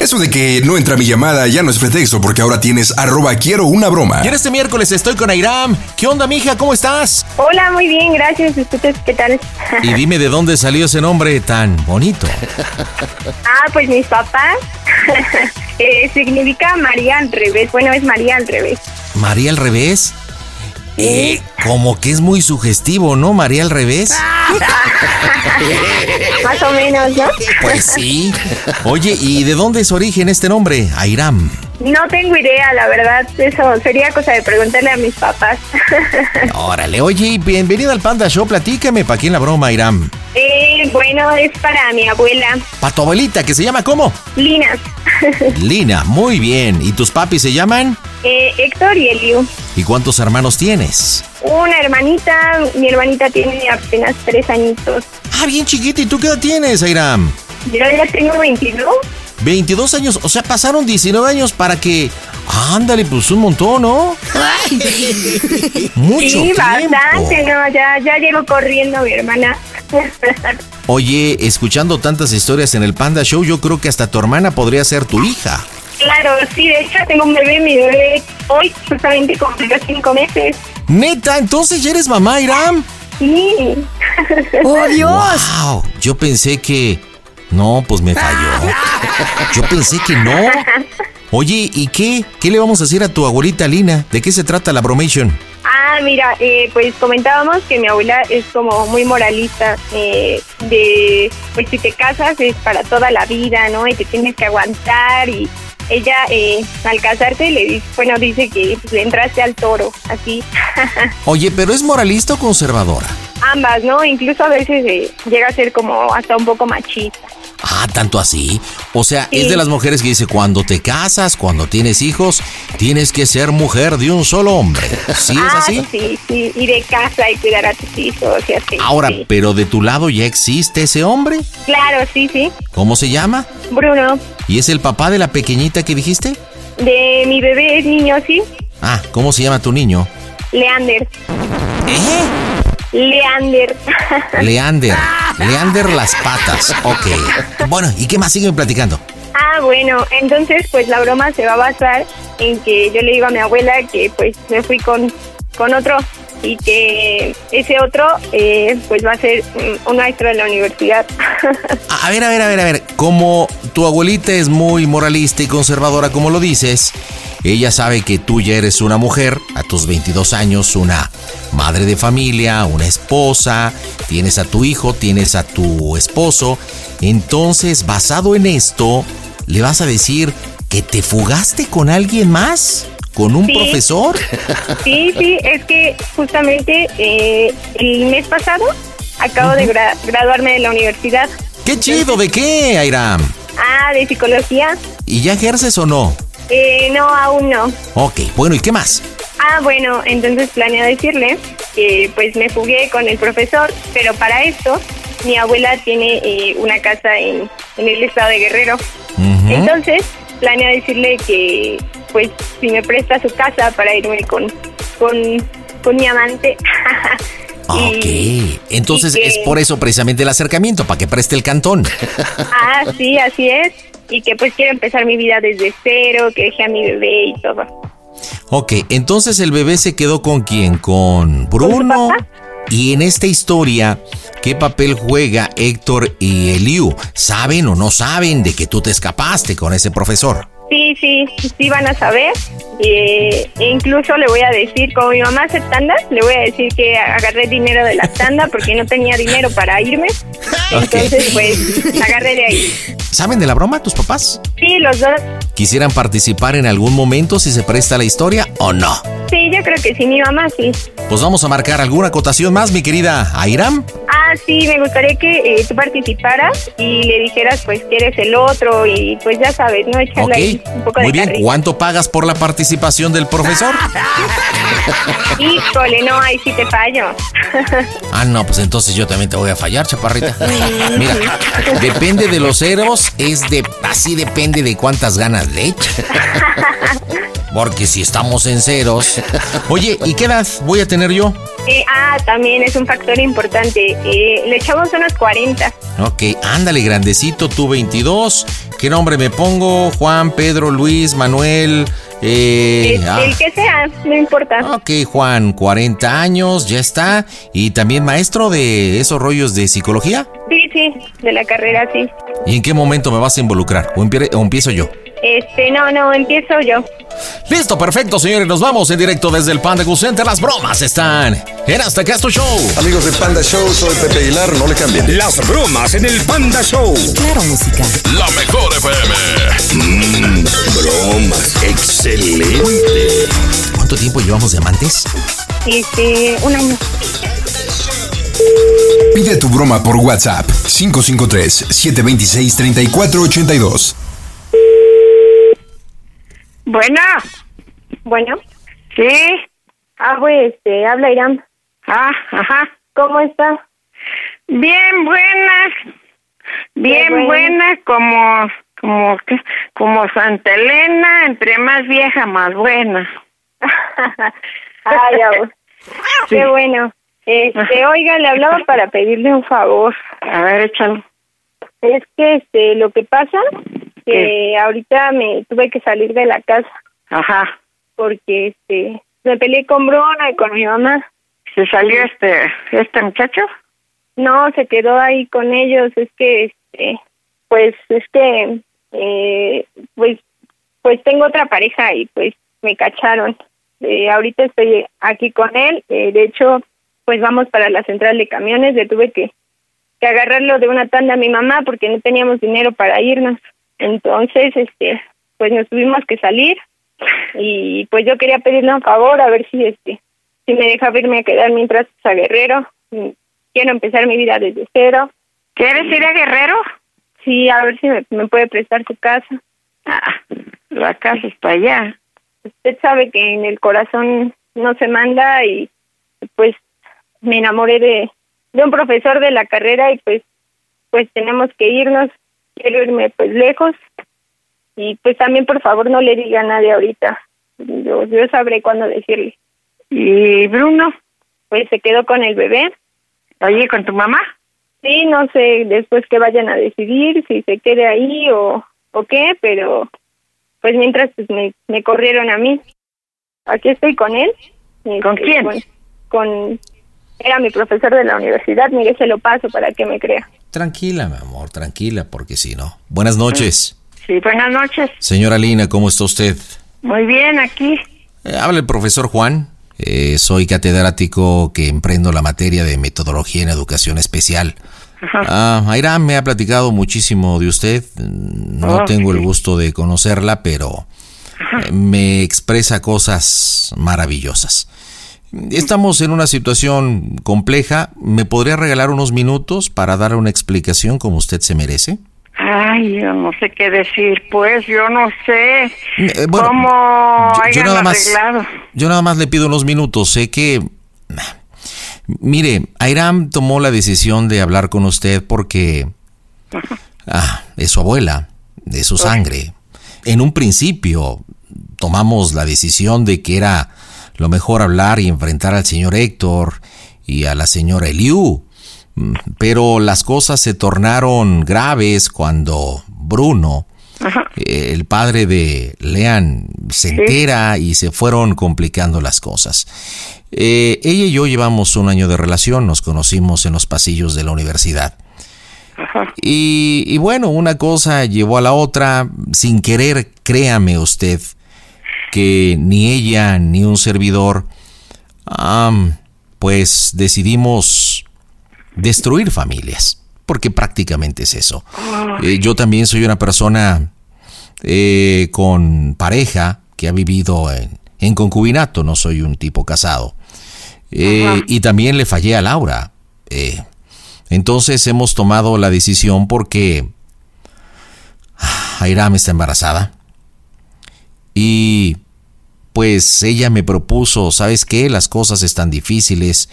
Eso de que no entra mi llamada ya no es pretexto porque ahora tienes arroba quiero una broma. Y en este miércoles estoy con Airam. ¿Qué onda, mija? ¿Cómo estás? Hola, muy bien, gracias. ¿Ustedes qué tal? Y dime de dónde salió ese nombre tan bonito. Ah, pues mis papás. eh, significa María al revés. Bueno, es María al revés. ¿María al revés? Eh, como que es muy sugestivo, ¿no? María al revés. Más o menos, ¿no? Pues sí. Oye, ¿y de dónde es origen este nombre? Airam. No tengo idea, la verdad. Eso sería cosa de preguntarle a mis papás. Órale, oye, y bienvenido al Panda Show. Platícame, ¿para quién la broma, Airam? Eh, bueno, es para mi abuela, ¿Para tu abuelita, que se llama cómo? Lina. Lina, muy bien. ¿Y tus papis se llaman? eh, Héctor y Eliu. ¿Y cuántos hermanos tienes? Una hermanita, mi hermanita tiene apenas tres añitos. Ah, bien chiquita. ¿Y tú qué edad tienes, Airam? Yo ya tengo 22. 22 años, o sea, pasaron 19 años para que... Ándale, pues un montón, ¿no? Mucho sí, tiempo. bastante, no, ya, ya llegó corriendo mi hermana. Oye, escuchando tantas historias en el Panda Show, yo creo que hasta tu hermana podría ser tu hija. claro, sí, de hecho tengo un bebé, mi bebé hoy justamente cumplió cinco meses. Neta, entonces ya eres mamá, Iram. Sí. ¡Oh, Dios! Wow, yo pensé que... No, pues me falló. Yo pensé que no. Oye, ¿y qué? ¿Qué le vamos a decir a tu abuelita Lina? ¿De qué se trata la bromation? Ah, mira, eh, pues comentábamos que mi abuela es como muy moralista, eh, de, pues si te casas es para toda la vida, ¿no? Y te tienes que aguantar y ella eh, al casarse le dice, bueno, dice que pues, le entraste al toro, así. Oye, pero es moralista o conservadora? Ambas, ¿no? Incluso a veces eh, llega a ser como hasta un poco machista. Ah, tanto así. O sea, es de las mujeres que dice, cuando te casas, cuando tienes hijos, tienes que ser mujer de un solo hombre. ¿Sí es ah, así? sí, sí, y de casa y cuidar a tus hijos y así. Ahora, sí. pero de tu lado ya existe ese hombre. Claro, sí, sí. ¿Cómo se llama? Bruno, ¿Y es el papá de la pequeñita que dijiste? de mi bebé es niño, sí. Ah, ¿cómo se llama tu niño? Leander. ¿Eh? Leander. Leander. Leander las patas. Ok. Bueno, ¿y qué más siguen platicando? Ah, bueno, entonces pues la broma se va a basar en que yo le digo a mi abuela que pues me fui con, con otro y que ese otro eh, pues va a ser un maestro de la universidad. A ver, a ver, a ver, a ver. Como tu abuelita es muy moralista y conservadora, como lo dices, ella sabe que tú ya eres una mujer, a tus 22 años, una madre de familia, una esposa, tienes a tu hijo, tienes a tu esposo. Entonces, basado en esto, le vas a decir que te fugaste con alguien más, con un Sí. profesor. Sí, sí, es que justamente eh, el mes pasado acabo de gra- graduarme de la universidad. ¡Qué chido! ¿De qué, Airam? Ah, de psicología. ¿Y ya ejerces o no? Eh, no, aún no. Ok, bueno, ¿y qué más? Ah, bueno, entonces planeo decirle que pues me fugué con el profesor, pero para esto mi abuela tiene eh, una casa en, en el estado de Guerrero. Entonces planeo decirle que pues si me presta su casa para irme con, con, con mi amante. Ok, Y- entonces que- es por eso precisamente el acercamiento, para que preste el cantón. Ah, sí, así es. Y que pues quiero empezar mi vida desde cero, que dejé a mi bebé y todo. Ok, entonces el bebé se quedó con quién? Con Bruno. papá? Y en esta historia, ¿qué papel juega Héctor y Eliu? ¿Saben o no saben de que tú te escapaste con ese profesor? Sí, sí, sí van a saber. Eh, e incluso le voy a decir, como mi mamá hace tandas, le voy a decir que agarré dinero de la tanda porque no tenía dinero para irme. Entonces, pues, agarré de ahí. ¿Saben de la broma tus papás? Sí, los dos. ¿Quisieran participar en algún momento si se presta la historia o no? Sí, yo creo que sí, mi mamá sí. Pues vamos a marcar alguna acotación más, mi querida Airam. Ah, sí, me gustaría que eh, tú participaras y le dijeras, pues, que eres el otro y, pues, ya sabes, ¿no? Echarle ahí un poco muy de bien. ¿Cuánto pagas por la participación del profesor? Híjole, no, ahí sí te fallo. Ah, no, pues entonces yo también te voy a fallar, chaparrita. Mira, depende de los ceros, es de así depende de cuántas ganas le eches. Porque si estamos en ceros. Oye, ¿y qué edad voy a tener yo? Eh, ah, también es un factor importante. Eh, le echamos unos 40. Ok, ándale, grandecito, tú 22. ¿Qué nombre me pongo? Juan, Pedro, Luis, Manuel. Eh, El, ah. el que sea, no importa. Ok, Juan, 40 años, ya está. Y también maestro de esos rollos de psicología. Sí, sí, de la carrera, sí. ¿Y en qué momento me vas a involucrar? ¿O, empie- o empiezo yo? Este, no, no, empiezo yo. Listo, perfecto, señores. Nos vamos en directo desde el Panda Cool Center. Las bromas están en Hasta Acá es tu Show. Amigos de Panda Show, soy Pepe Aguilar, no le cambien. Las bromas en el Panda Show. Claro, música. La mejor FM. Bromas. Excelente. ¿Cuánto tiempo llevamos de amantes? Este, un año. Pide tu broma por WhatsApp 553-726-3482. Bueno, Bueno, sí. ah, pues, este, habla Irán. Ah, ajá. ¿Cómo está? Bien buenas. Bien Qué bueno. buenas como como como Santa Elena, entre más vieja más buena. Ay, ya, pues. Qué bueno. Este, oiga, le hablaba para pedirle un favor. A ver, échalo. Es que, este, lo que pasa, que ahorita me tuve que salir de la casa Ajá. porque, este, me peleé con Bruna y con mi mamá. ¿Se salió este este muchacho? No, se quedó ahí con ellos. Es que, este, pues, es que, eh, pues, pues tengo otra pareja y pues me cacharon. Eh, ahorita estoy aquí con él. eh, de hecho, pues vamos para la central de camiones. Le tuve que, que agarrarlo de una tanda a mi mamá porque no teníamos dinero para irnos. Entonces, este, pues nos tuvimos que salir y pues yo quería pedirle un favor a ver si, este, si me deja irme a quedar mientras a Guerrero. Quiero empezar mi vida desde cero. ¿Quieres ir a Guerrero? Sí, a ver si me, me puede prestar su casa. Ah, la casa está allá. Usted sabe que en el corazón no se manda y pues me enamoré de, de un profesor de la carrera y pues pues tenemos que irnos. Quiero irme pues lejos y pues también por favor no le diga a nadie ahorita. Yo, yo sabré cuándo decirle. ¿Y Bruno? Pues se quedó con el bebé. ¿Allí con tu mamá? Sí, no sé después que vayan a decidir si se quede ahí o, o qué, pero pues mientras pues me, me corrieron a mí. Aquí estoy con él. ¿Con Este, quién? Con, con- era mi profesor de la universidad, mire, se lo paso para que me crea. Tranquila, mi amor, tranquila, porque si no. Buenas noches. Sí, buenas noches. Señora Lina, ¿cómo está usted? Muy bien, aquí. Eh, habla el profesor Juan. Eh, soy catedrático que emprendo la materia de metodología en educación especial. Ah, Aira me ha platicado muchísimo de usted. No Oh, tengo el gusto de conocerla, pero eh, me expresa cosas maravillosas. Estamos en una situación compleja. ¿Me podría regalar unos minutos para dar una explicación como usted se merece? Ay, yo no sé qué decir, pues, yo no sé Eh, bueno, cómo yo- yo hayan nada más- arreglado. Yo nada más le pido unos minutos. Sé que. Mire, Airam tomó la decisión de hablar con usted porque. Ah, es su abuela, de su sangre. En un principio tomamos la decisión de que era lo mejor hablar y enfrentar al señor Héctor y a la señora Eliu. Mm, Pero las cosas se tornaron graves cuando Bruno, eh, el padre de Lean, se entera y se fueron complicando las cosas. Eh, ella y yo llevamos un año de relación, nos conocimos en los pasillos de la universidad. Y, y bueno, una cosa llevó a la otra, sin querer, créame usted, que ni ella ni un servidor, pues decidimos destruir familias, porque prácticamente es eso. Eh, yo también soy una persona eh, con pareja que ha vivido en, en concubinato, no soy un tipo casado. Eh, y también le fallé a Laura. Entonces hemos tomado la decisión porque ah, Airam está embarazada. Y pues ella me propuso, ¿sabes qué? Las cosas están difíciles.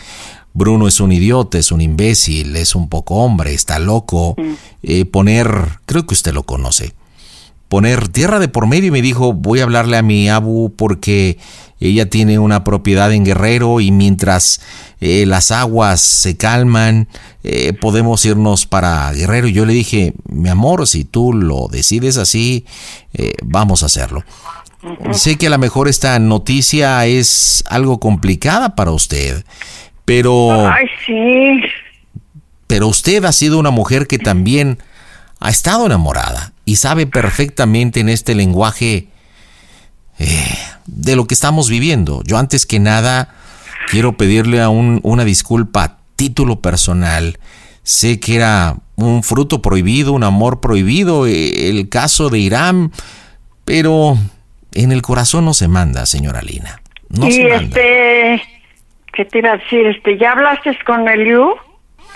Bruno es un idiota, es un imbécil, es un poco hombre, está loco. Eh, poner, creo que usted lo conoce, poner tierra de por medio y me dijo, voy a hablarle a mi abu porque ella tiene una propiedad en Guerrero y mientras eh, las aguas se calman, eh, podemos irnos para Guerrero. Y yo le dije, mi amor, si tú lo decides así, vamos a hacerlo. Sé que a lo mejor esta noticia es algo complicada para usted, pero, Ay, sí. pero usted ha sido una mujer que también ha estado enamorada y sabe perfectamente en este lenguaje eh, de lo que estamos viviendo. Yo antes que nada quiero pedirle a un- una disculpa a título personal. Sé que era un fruto prohibido, un amor prohibido, eh, el caso de Irán, pero en el corazón no se manda, señora Lina. No y se manda. este, ¿qué te iba a decir? Este, ¿ya hablaste con Eliu?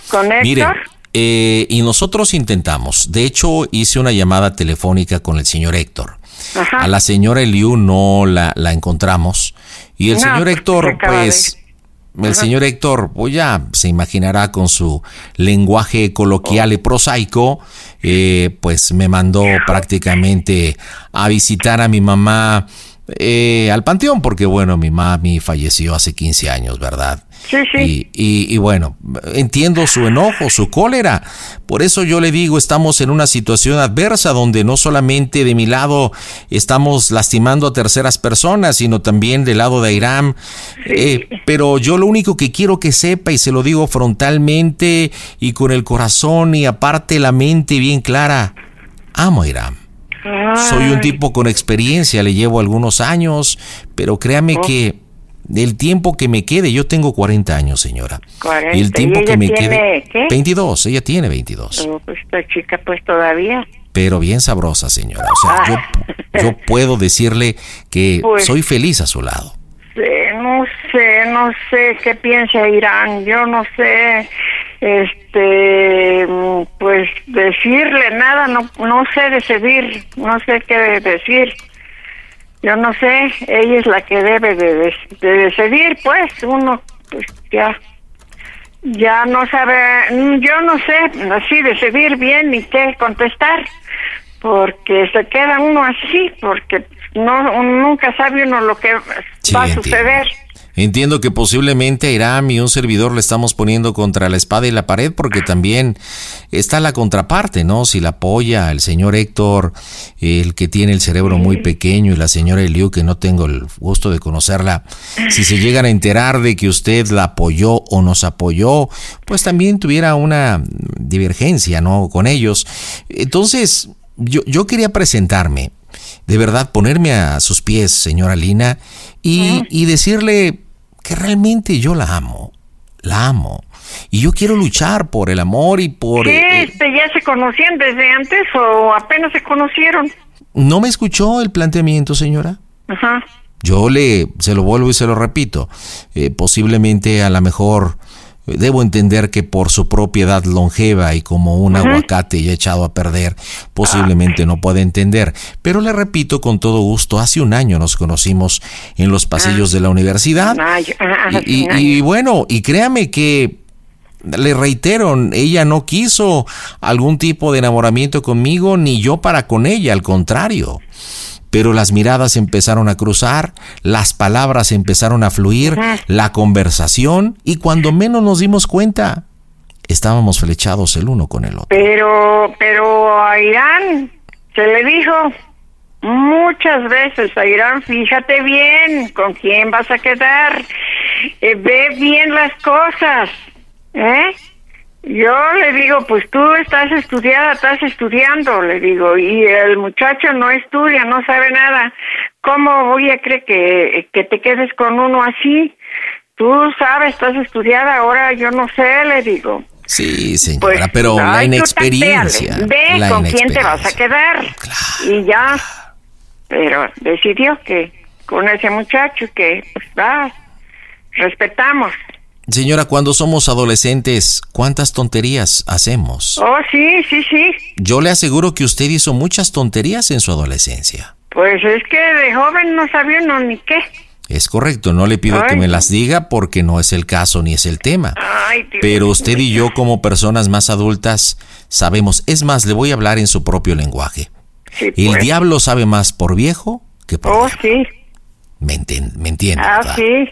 ¿Con Héctor? Mire, eh, y nosotros intentamos. De hecho, hice una llamada telefónica con el señor Héctor. Ajá. A la señora Eliu no la, la encontramos. Y el No, señor pues, Héctor, pues, el señor Héctor, pues ya se imaginará con su lenguaje coloquial y prosaico, eh, pues me mandó prácticamente a visitar a mi mamá eh, al panteón, porque bueno, mi mami falleció hace 15 años, ¿verdad? Sí, sí. Y, y- y bueno, entiendo su enojo, su cólera. Por eso yo le digo, estamos en una situación adversa donde no solamente de mi lado estamos lastimando a terceras personas, sino también del lado de Irán. Eh, pero yo lo único que quiero que sepa, y se lo digo frontalmente y con el corazón y aparte la mente bien clara, amo a Irán. Soy un tipo con experiencia, le llevo algunos años, pero créame Oh. que el tiempo que me quede, yo tengo 40 años, señora. 40, Y el tiempo ¿y que me tiene quede... qué? 22, ella tiene 22. oh, pues esta chica, pues todavía. Pero bien sabrosa, señora. O sea, yo, yo puedo decirle que Pues- soy feliz a su lado. No sé, no sé qué piensa Irán. Yo no sé, este, pues decirle nada, no, no sé decidir, no sé qué decir. Yo no sé, ella es la que debe de, de- de decidir, pues uno, pues ya, ya no sabe, mm, yo no sé así decidir bien ni qué contestar, porque se queda uno así, porque no nunca sabe uno lo que Sí, va a suceder. Entiendo que posiblemente a Irán y un servidor le estamos poniendo contra la espada y la pared porque también está la contraparte, ¿no? Si la apoya el señor Héctor, el que tiene el cerebro muy pequeño y la señora Eliu, que no tengo el gusto de conocerla, si se llegan a enterar de que usted la apoyó o nos apoyó, pues también tuviera una divergencia, ¿no? Con ellos. Entonces, yo, yo quería presentarme. de verdad ponerme a sus pies, señora Lina, y, y decirle que realmente yo la amo, la amo. Y yo quiero luchar por el amor y por... ¿Qué? Este, ¿Ya se conocían desde antes o apenas se conocieron? ¿No me escuchó el planteamiento, señora? Ajá. Yo le, se lo vuelvo y se lo repito, eh, posiblemente a lo mejor debo entender que por su propiedad longeva y como un aguacate ya echado a perder, posiblemente no puede entender. Pero le repito con todo gusto, hace un año nos conocimos en los pasillos de la universidad. Ay, ah, Y, ay. y- y bueno, y créame que le reitero, ella no quiso algún tipo de enamoramiento conmigo, ni yo para con ella, al contrario. Pero las miradas empezaron a cruzar, las palabras empezaron a fluir, la conversación, y cuando menos nos dimos cuenta, estábamos flechados el uno con el otro. Pero, pero a Irán se le dijo muchas veces a Irán, fíjate bien con quién vas a quedar, eh, ve bien las cosas, ¿eh? Yo le digo, pues tú estás estudiada, estás estudiando, le digo, y el muchacho no estudia, no sabe nada. ¿Cómo voy a creer que, que te quedes con uno así? Tú sabes, estás estudiada, ahora yo no sé, le digo. Sí, señora, Pues, pero la ay, tú inexperiencia. Ve la con quién te vas a quedar. Y ya. Pero decidió que con ese muchacho que, pues, va, respetamos. Señora, cuando somos adolescentes, ¿cuántas tonterías hacemos? Oh, sí, sí, sí. Yo le aseguro que usted hizo muchas tonterías en su adolescencia. Pues es que de joven no sabía uno ni qué. Es correcto, no le pido que me las diga porque no es el caso ni es el tema. Ay, Dios Pero usted y yo como personas más adultas sabemos, es más, le voy a hablar en su propio lenguaje. Sí, El pues. diablo sabe más por viejo que por Oh, diablo. sí. Me, enten- me entiende, Ah, ¿verdad? sí.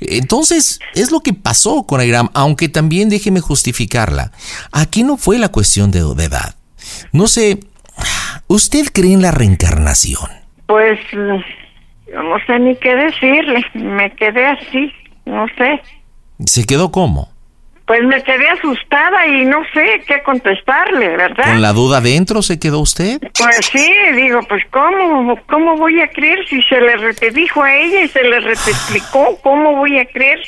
Entonces, es lo que pasó con Airam, aunque también déjeme justificarla. Aquí no fue la cuestión de, de edad. No sé, ¿usted cree en la reencarnación? Pues yo no sé ni qué decirle. Me quedé así, no sé. ¿Se quedó cómo? Pues me quedé asustada y no sé qué contestarle, ¿verdad? ¿Con la duda dentro se quedó usted? Pues sí, digo, pues ¿cómo, cómo voy a creer si se le rete dijo a ella y se le explicó? ¿Cómo voy a creer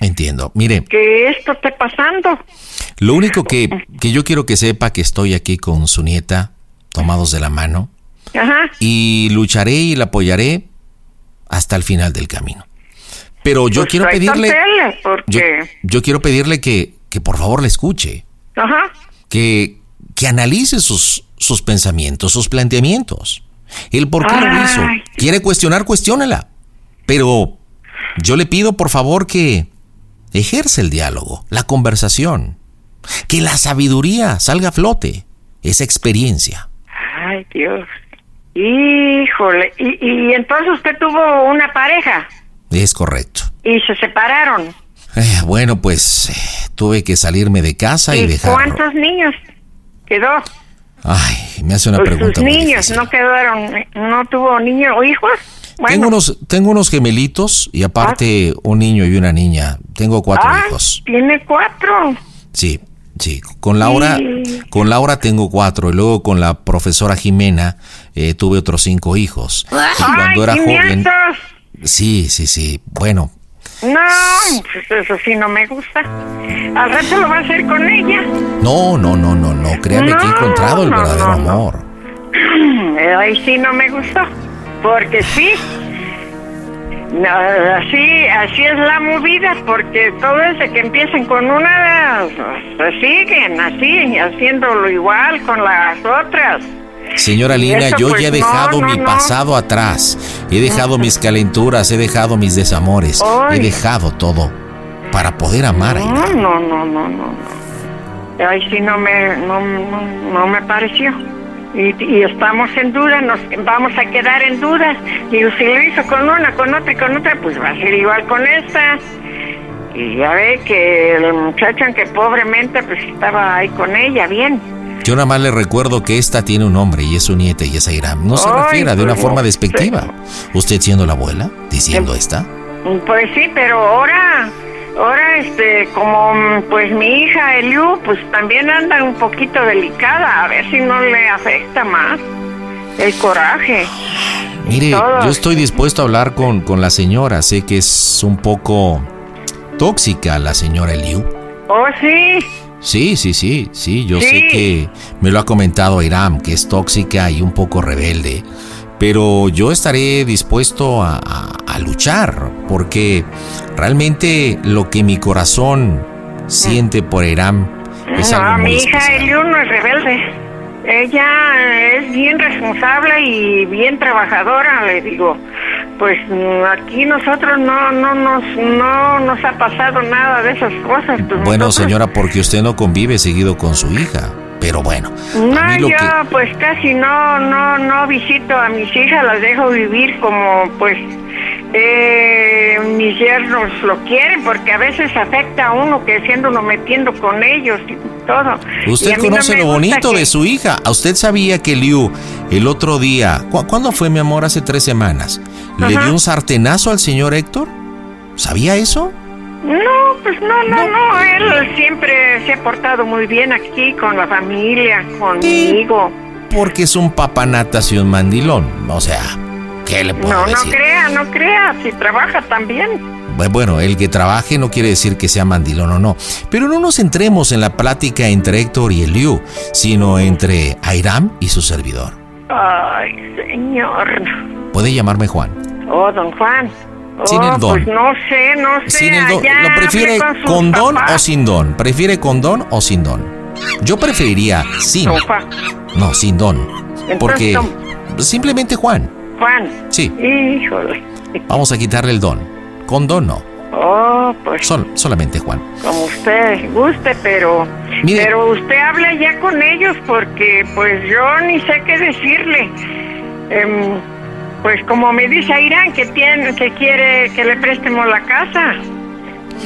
Entiendo. Mire, que esto esté pasando? lo único que, que yo quiero que sepa que estoy aquí con su nieta, tomados de la mano, Ajá. y lucharé y la apoyaré hasta el final del camino. Pero yo Pues quiero pedirle... Yo, yo quiero pedirle que, que por favor le escuche, Ajá. que, que analice sus, sus pensamientos, sus planteamientos, el por qué lo hizo. Quiere cuestionar, cuestiónela. Pero yo le pido por favor que ejerce el diálogo, la conversación, que la sabiduría salga a flote, esa experiencia. Ay, Dios. Híjole. Y, y entonces usted tuvo una pareja Es correcto. y se separaron. Eh, bueno, pues eh, tuve que salirme de casa y, ¿Y dejar. cuántos niños quedó? Ay, me hace una Pues pregunta sus niños no quedaron, no tuvo niños o hijos. Bueno, Tengo unos, tengo unos gemelitos y aparte un niño y una niña. Tengo cuatro ah, hijos. tiene cuatro. Sí, sí. Con Laura, Sí. con Laura tengo cuatro y luego con la profesora Jimena eh, tuve otros cinco hijos. Y Ay, cuando era joven. Sí, sí, sí. Bueno, No, pues eso sí no me gusta. Al rato lo va a hacer con ella. no, no, no, no, no. Créame que he encontrado el no, verdadero no, amor. Ahí sí no me gustó. Porque sí. No, así, así es la movida, porque todo ese que empiecen con una, se siguen así, haciéndolo igual con las otras. Señora Y Lina, yo pues, ya he dejado no, mi no. pasado atrás. He dejado mis calenturas, he dejado mis desamores. Ay. He dejado todo para poder amar a No, Ina. no, no, no, no, no. Ahí sí no me, no, me pareció. Y, y estamos en duda, nos vamos a quedar en dudas. Digo, si lo hizo con una, con otra y con otra, pues va a ser igual con esta. Y ya ve que el muchacho, aunque pobremente, pues estaba ahí con ella, bien. Yo nada más le recuerdo que esta tiene un nombre y es su nieta y es Airam. No se refiera de una pues, forma despectiva. Usted siendo la abuela, diciendo esta. Pues sí, pero ahora, ahora, este, como pues mi hija Eliu, pues también anda un poquito delicada, a ver si no le afecta más. el coraje. Mire, yo estoy dispuesto a hablar con, con la señora. Sé que es un poco tóxica la señora Eliu. Oh, sí. Sí, sí, sí, sí. Yo sé que me lo ha comentado Iram, que es tóxica y un poco rebelde. Pero yo estaré dispuesto a, a luchar, porque realmente lo que mi corazón siente por Iram es algo muy mi hija. Eliu no es rebelde. Ella es bien responsable y bien trabajadora, le digo. Pues mm, aquí nosotros no no nos no nos ha pasado nada de esas cosas. pues Bueno, nosotros- señora, porque usted no convive seguido con su hija. Pero bueno, No, yo que... pues casi no, no, no visito a mis hijas, las dejo vivir como pues eh, mis yernos lo quieren, porque a veces afecta a uno que siendo uno metiendo con ellos y todo. Usted no conoce lo bonito que- de su hija. ¿A usted sabía que Liu el otro día, ¿cu- ¿cuándo fue mi amor? Hace tres semanas, le Ajá. dio un sartenazo al señor Héctor? ¿Sabía eso? No, pues no, no, no, él siempre se ha portado muy bien aquí con la familia, conmigo. Porque es un papanatas y un mandilón. O sea, ¿qué le puedo No, no decir? crea, no crea, si trabaja también. Bu- Bueno, el que trabaje no quiere decir que sea mandilón o no. Pero no nos centremos en la plática entre Héctor y el Liu, sino entre Airam y su servidor. Ay, señor. Puede llamarme Juan. Oh, don Juan. Sin Oh, el don. Pues no sé, no sé. Sin el don. ¿Lo prefiere con don papás. o sin don? ¿Prefiere con don o sin don? Yo preferiría sin. Juan. No, sin don. Porque Entonces, simplemente Juan. Juan. Sí. Híjole. Vamos a quitarle el don. Con don no. Oh, pues Sol- solamente Juan. como usted guste, pero Mire. pero usted habla ya con ellos porque pues yo ni sé qué decirle. Em, pues como me dice Irán que tiene que quiere que le prestemos la casa.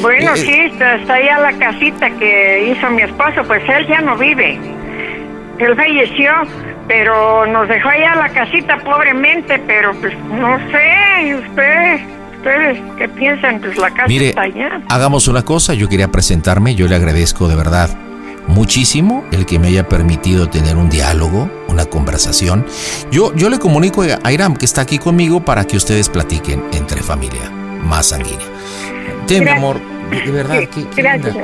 Bueno, Eh, sí, está, está allá la casita que hizo mi esposo, pues él ya no vive. Él falleció, pero nos dejó allá la casita pobremente, pero pues no sé, ¿y usted, ustedes qué piensan, pues la casa Mire, está allá. hagamos una cosa. Yo quería presentarme. Yo le agradezco de verdad muchísimo el que me haya permitido tener un diálogo, una conversación. Yo, yo le comunico a Airam que está aquí conmigo para que ustedes platiquen entre familia más sanguínea. Ten, mi amor, de verdad, Sí, qué, gracias.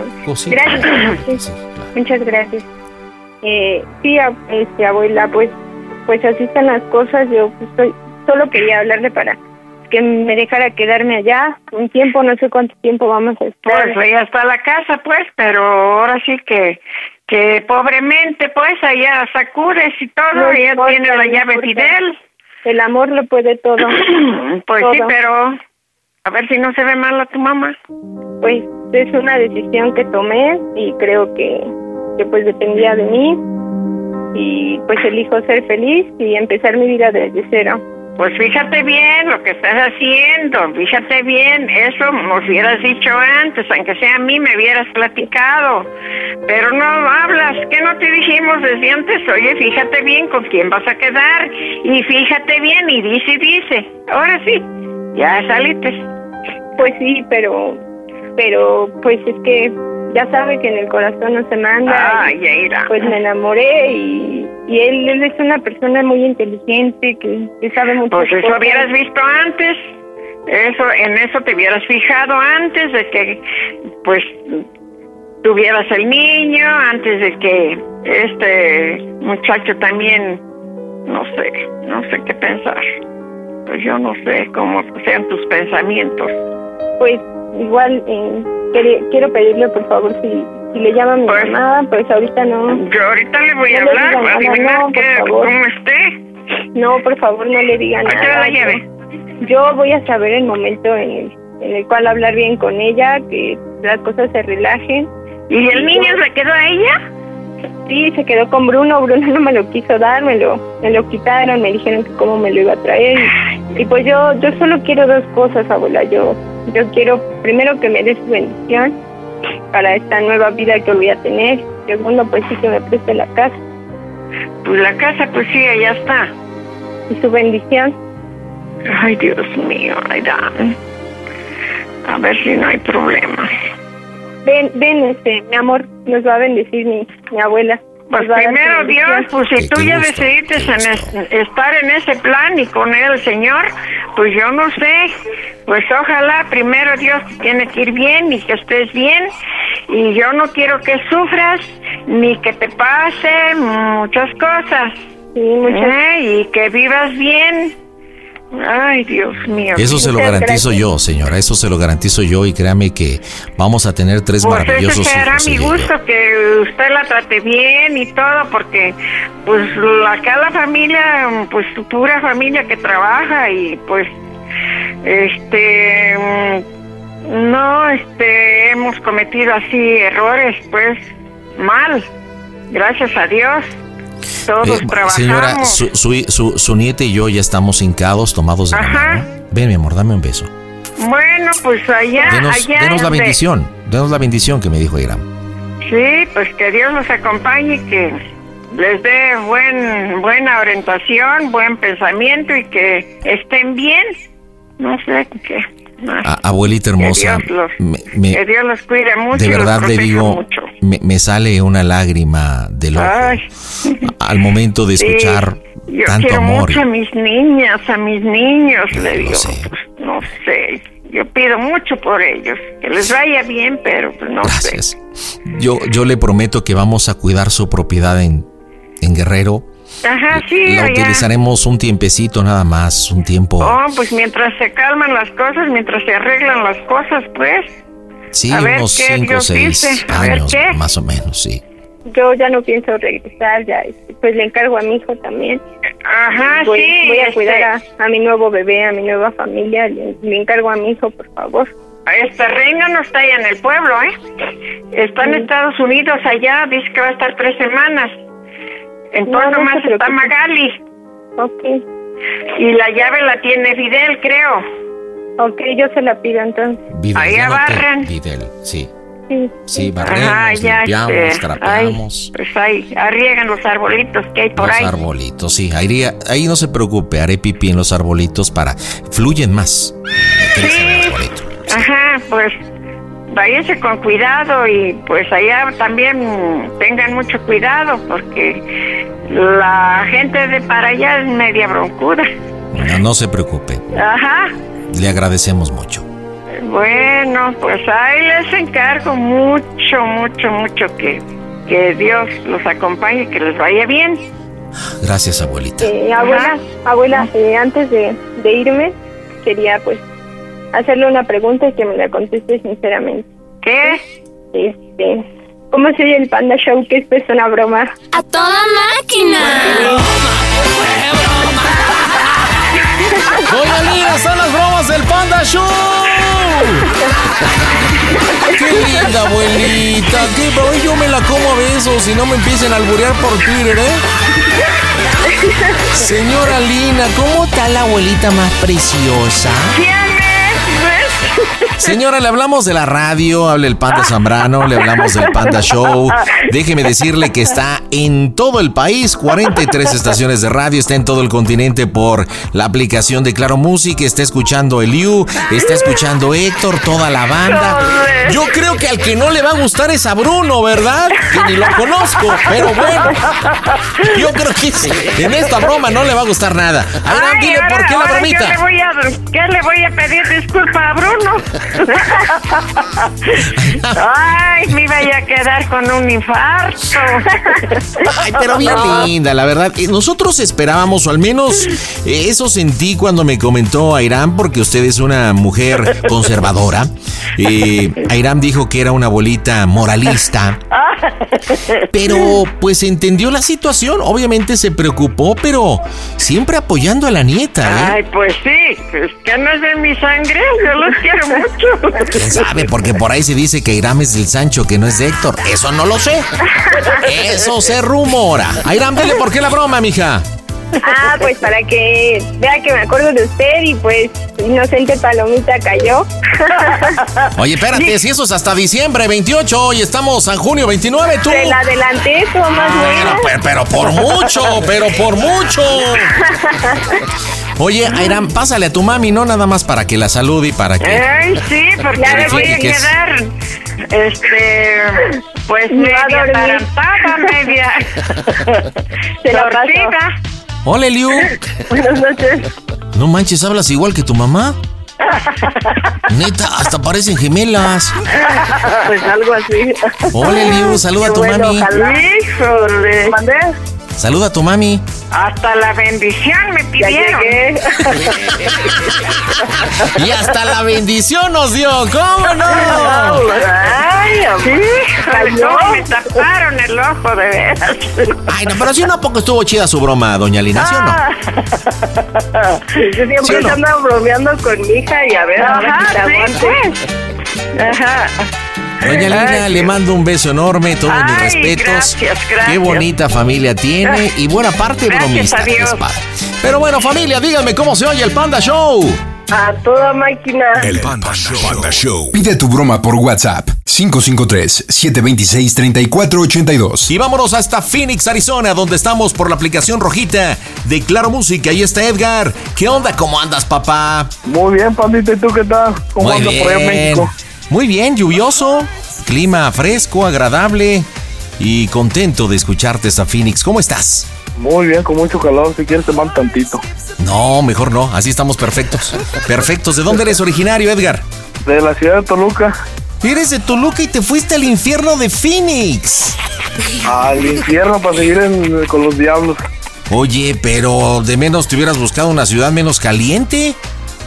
Gracias. Sí, Sí, claro. Muchas gracias. Eh, sí, este, abuela, pues, pues así están las cosas. Yo pues, estoy, solo quería hablarle para que me dejara quedarme allá un tiempo, no sé cuánto tiempo vamos a estar. Pues ya está la casa, pues, pero ahora sí que que pobremente, pues, allá sacudes y todo, No ella importa, tiene la no llave importa. Fidel. El amor lo puede todo. pues sí, pero a ver si no se ve mal a tu mamá. Pues es una decisión que tomé y creo que, que pues dependía de mí y pues elijo ser feliz y empezar mi vida desde cero. Pues fíjate bien lo que estás haciendo, fíjate bien, eso nos hubieras dicho antes, aunque sea a mí me hubieras platicado, pero no hablas, que no te dijimos desde antes, oye, fíjate bien con quién vas a quedar, y fíjate bien, y dice y dice, ahora sí, ya saliste. Pues sí, pero pero pues es que ya sabe que en el corazón no se manda. Ay, y, Yaira. Pues me enamoré y, y él, él es una persona muy inteligente que, que sabe mucho. Pues eso hubieras visto antes. Eso, en eso te hubieras fijado antes de que, pues, tuvieras el niño, antes de que este muchacho también, no sé, no sé qué pensar. Pues yo no sé cómo sean tus pensamientos. Pues igual eh, quere- quiero pedirle por favor si, si le llama a mi Pues- mamá, pues ahorita no. Yo ahorita le voy a No le hablar, nada, adivinar no, que, cómo esté. No, por favor, no le digan nada. la llave. Yo, yo voy a saber el momento en el, en el cual hablar bien con ella, que las cosas se relajen. ¿Y el niño se quedó a ella? Sí, se quedó con Bruno. Bruno no me lo quiso dar, me lo, me lo quitaron, me dijeron que cómo me lo iba a traer. Y, pues yo, yo solo quiero dos cosas, abuela. Yo, yo quiero primero que me dé su bendición para esta nueva vida que voy a tener. Segundo, pues sí que me preste la casa Pues la casa, pues sí, allá está. y su bendición. Ay, Dios mío, Aidan. A ver si no hay problemas. Ven, ven, este, mi amor, nos va a bendecir mi, mi abuela. Pues primero Dios, pues si tú ya decidiste en estar en ese plan y con el Señor, pues yo no sé. Pues ojalá primero Dios tiene que ir bien y que estés bien. Y yo no quiero que sufras ni que te pase muchas cosas. ¿Eh? Y que vivas bien Ay, Dios mío. Eso se lo garantizo yo, señora. Eso se lo garantizo yo y créame que vamos a tener tres pues maravillosos ese será mi gusto que usted la trate bien y todo, porque pues acá la familia, pues pura familia que trabaja y pues este no este hemos cometido así errores, pues mal. Gracias a Dios. Todos trabajamos. Señora, su, su, su, nieta y yo ya estamos hincados, tomados de la mano. Ven, mi amor, dame un beso. Bueno, pues allá, denos, allá. Denos la bendición, denos la bendición que me dijo Iram. Sí, pues que Dios los acompañe, que les dé buen, buena orientación, buen pensamiento y que estén bien. No sé qué. Abuelita hermosa, que Dios, los, cuide mucho. De verdad le digo, me, sale una lágrima del ojo al momento de escuchar yo tanto quiero amor. mucho a mis niñas, a mis niños, le digo. Pues, no sé, yo pido mucho por ellos, que les vaya bien, pero pues no Gracias. Yo, yo le prometo que vamos a cuidar su propiedad en, en Guerrero. Ajá, sí. La utilizaremos un tiempecito nada más, un tiempo. Oh, pues mientras se calman las cosas, mientras se arreglan las cosas, pues. Sí, unos 5 o 6 años, más o menos, sí. Yo ya no pienso regresar, ya este, pues le encargo a mi hijo también. Ajá, voy, sí. Voy a cuidar este a, mi nuevo bebé, a mi nueva familia, le, encargo a mi hijo, por favor. Esta reina no está allá en el pueblo, ¿eh? Está en Estados Unidos allá, dice que va a estar tres semanas. Entonces no, más está Magali. Ok. Y la llave la tiene Fidel, creo. Ok, yo se la pido entonces. Ahí abarran. Fidel, sí. Sí, sí barremos, limpiamos, este, trapeamos. pues ahí, arriegan los arbolitos que hay por ahí. Los arbolitos, sí. Ahí, ahí no se preocupe, haré pipí en los arbolitos para... Fluyen más. Sí. Ajá, pues váyanse con cuidado y pues allá también tengan mucho cuidado porque la gente de para allá es media broncuda. No, no se preocupe. Ajá. Le agradecemos mucho. Bueno, pues ahí les encargo mucho, mucho, mucho que, que Dios los acompañe y que les vaya bien. Gracias, abuelita. Eh, abuela, abuela, eh, antes de, de, irme, quería pues hacerle una pregunta y que me la conteste sinceramente. ¿Qué? Este, ¿cómo se oye el Panda Show? Que esto es una broma. ¡A toda máquina! Lina, son las bromas del Panda Show. Qué linda abuelita, qué hoy yo me la como a besos y no me empiecen a alburear por Twitter, ¿eh? Señora Lina, ¿cómo está la abuelita más preciosa? Señora, le hablamos de la radio, habla el Panda Zambrano, le hablamos del Panda Show. Déjeme decirle que está en todo el país, 43 estaciones de radio, está en todo el continente por la aplicación de Claro Music, está escuchando Eliu, está escuchando Héctor, toda la banda. Yo creo que al que no le va a gustar es a Bruno, ¿verdad? Que ni lo conozco, pero bueno. Yo creo que sí. En esta broma no le va a gustar nada. Ahora dile por qué la bromita. ¿qué le, voy a, ¿Qué le voy a pedir disculpa a Bruno? Ay, me iba a quedar con un infarto. Ay, pero bien linda, la verdad. Nosotros esperábamos, o al menos eso sentí cuando me comentó Airam, porque usted es una mujer conservadora. Eh, Airam dijo que era una bolita moralista. Pero pues entendió la situación, obviamente se preocupó, pero siempre apoyando a la nieta. ¿eh? Ay, pues sí, es que no es de mi sangre, yo los quiero ¿Quién sabe? Porque por ahí se dice que Airam es del Sancho, que no es de Héctor. Eso no lo sé. Eso se rumora. Airam, dile por qué la broma, mija. Ah, pues para que vea que me acuerdo de usted y pues inocente palomita cayó. Oye, espérate, si eso es hasta diciembre 28 y estamos en junio 29, tú. Te la adelanté, eso más bueno. Pero, pero por mucho, pero por mucho. Oye, Airam, pásale a tu mami, no nada más para que la salude y para que. Ay, sí, porque ya le voy a quedar. Este. Pues Va a media tarantada, media Se la. Hola, Eliu. Buenas noches. No manches, hablas igual que tu mamá. Neta, hasta parecen gemelas. Pues algo así. Hola, Eliu, saluda a tu Bueno, mami. ojalá. Híjole. ¿Mandé? Saluda a tu mami. Hasta la bendición me pidieron. Y hasta la bendición nos dio, ¿cómo no? Ay, Sí, cómo me taparon el ojo, de veras. Ay, no, pero si no, ¿a poco estuvo chida su broma, doña Lina, ¿sí o no? Yo siempre ¿Sí no? bromeando con mi hija y a ver, Ajá, si te sí, aguante. pues. Ajá. Doña Lina, le mando un beso enorme, todos mis respetos. gracias, gracias. Qué bonita familia tiene y buena parte bromista. Pero bueno, familia, díganme cómo se oye el Panda Show. A toda máquina. El Panda Show. Pide tu broma por WhatsApp 553-726-3482. Y vámonos hasta Phoenix, Arizona, donde estamos por la aplicación rojita de Claro Música. Ahí está Edgar. ¿Qué onda? ¿Cómo andas, papá? Muy bien, pandita, ¿y tú qué tal? ¿Cómo Muy andas por allá en bien. México? Muy bien, lluvioso, clima fresco, agradable y contento de escucharte Phoenix. ¿Cómo estás? Muy bien, con mucho calor, si quieres te mando tantito. No, mejor no, así estamos perfectos. Perfectos. ¿De dónde eres originario, Edgar? De la ciudad de Toluca Eres de Toluca y te fuiste al infierno de Phoenix. al infierno para seguir en- con los diablos. Oye, pero de menos te hubieras buscado una ciudad menos caliente.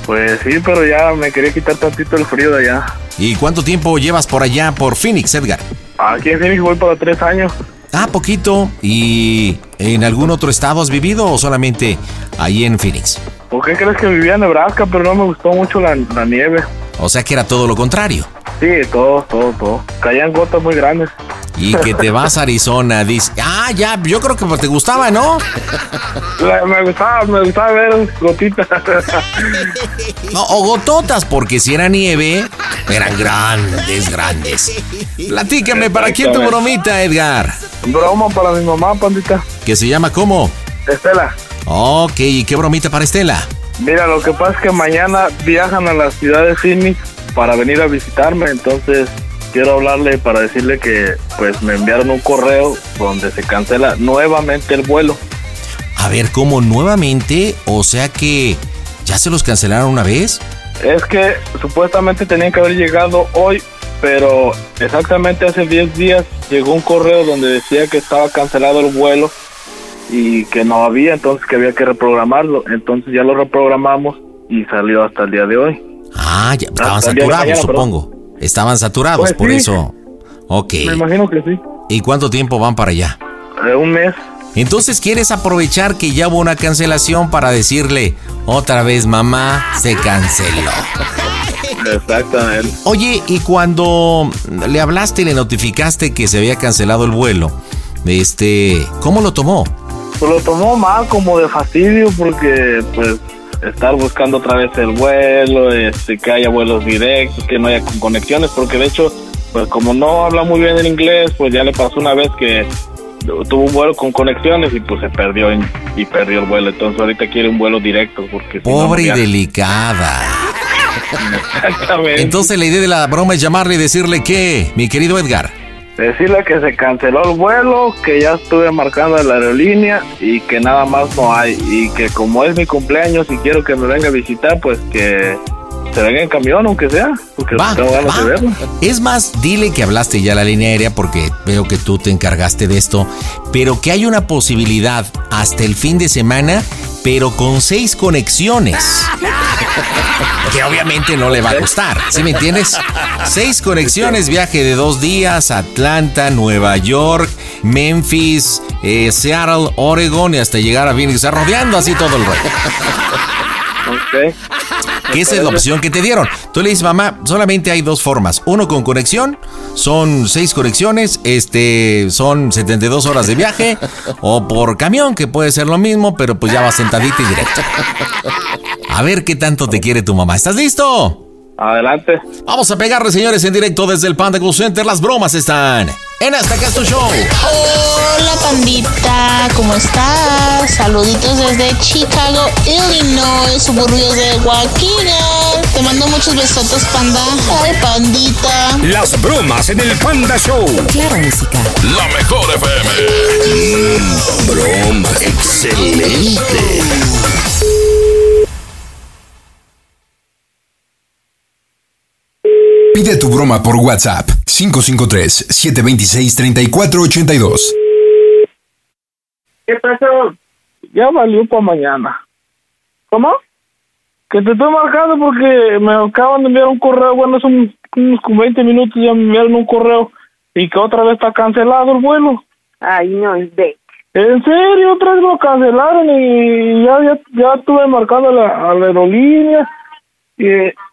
Pues sí, pero ya me quería quitar tantito el frío de allá. ¿Y cuánto tiempo llevas por allá, por Phoenix, Edgar? Aquí en Phoenix voy para tres años. Ah, poquito. ¿Y en algún otro estado has vivido o solamente ahí en Phoenix? ¿Por qué crees que vivía en Nebraska, pero no me gustó mucho la, la nieve? O sea que era todo lo contrario. Sí, todo, todo, todo. Caían gotas muy grandes. Y que te vas a Arizona, dice. Ah, ya, yo creo que pues, te gustaba, ¿no? Me gustaba, me gustaba ver gotitas. No, o gototas, porque si era nieve, eran grandes, grandes. Platícame, ¿para quién tu bromita, Edgar? Broma para mi mamá, pandita. ¿Que se llama cómo? Estela. Ok, ¿y qué bromita para Estela? Mira, lo que pasa es que mañana viajan a la ciudad de Phoenix para venir a visitarme, entonces quiero hablarle para decirle que pues me enviaron un correo donde se cancela nuevamente el vuelo. A ver, ¿cómo nuevamente? O sea que ya se los cancelaron una vez. Es que supuestamente tenían que haber llegado hoy, pero exactamente hace 10 días llegó un correo donde decía que estaba cancelado el vuelo y que no había, entonces que había que reprogramarlo. Entonces ya lo reprogramamos y salió hasta el día de hoy. Ah, ya estaban Hasta saturados, mañana, supongo. Estaban saturados, Pues por sí. eso. Ok. Me imagino que sí. ¿Y cuánto tiempo van para allá? Eh, un mes. Entonces quieres aprovechar que ya hubo una cancelación para decirle otra vez mamá se canceló. Exactamente. Oye, y cuando le hablaste y le notificaste que se había cancelado el vuelo, este, ¿cómo lo tomó? Pues lo tomó mal como de fastidio porque pues estar buscando otra vez el vuelo, este, que haya vuelos directos, que no haya con- conexiones, porque de hecho, pues como no habla muy bien el inglés, pues ya le pasó una vez que tuvo un vuelo con conexiones y pues se perdió en- y perdió el vuelo, entonces ahorita quiere un vuelo directo porque si no, no Pobre y delicada. Exactamente. Entonces la idea de la broma es llamarle y decirle que, mi querido Edgar, Decirle que se canceló el vuelo, que ya estuve marcando la aerolínea y que nada más no hay. Y que como es mi cumpleaños y quiero que me venga a visitar, pues que se venga en camión, aunque sea. Porque Va, tengo ganas va. de verlo. Es más, dile que hablaste ya a la línea aérea porque veo que tú te encargaste de esto, pero que hay una posibilidad hasta el fin de semana, pero con seis conexiones. Que obviamente no le va a costar, ¿sí me entiendes? Seis conexiones, viaje de dos días, Atlanta, Nueva York, Memphis, eh, Seattle, Oregon y hasta llegar a Phoenix, rodeando así todo el rollo. Que esa es la opción que te dieron. Tú le dices, mamá, solamente hay dos formas. Uno con conexión, son seis conexiones, este, son 72 horas de viaje, o por camión, que puede ser lo mismo, pero pues ya va sentadita y directo. A ver qué tanto te quiere tu mamá. ¿Estás listo? Adelante. Vamos a pegarle, señores, en directo desde el Panda Cool Center. Las bromas están en Hasta acá es tu show. Hola pandita, ¿cómo estás? Saluditos desde Chicago, Illinois, suburbios de Waukegan. Te mando muchos besotos, panda. Ay, pandita. Las bromas en el Panda Show. Claro, música. La mejor FM. Mmm, bromas. Excelente. Pide tu broma por WhatsApp 553-726-3482. ¿Qué pasó? Ya valió para mañana. ¿Cómo? Que te estoy marcando porque me acaban de enviar un correo, bueno, son unos 20 minutos ya me enviaron un correo y que otra vez está cancelado el vuelo. Ay, no, ve. En serio, otra vez lo cancelaron y ya, ya, ya estuve marcando la, a la aerolínea y,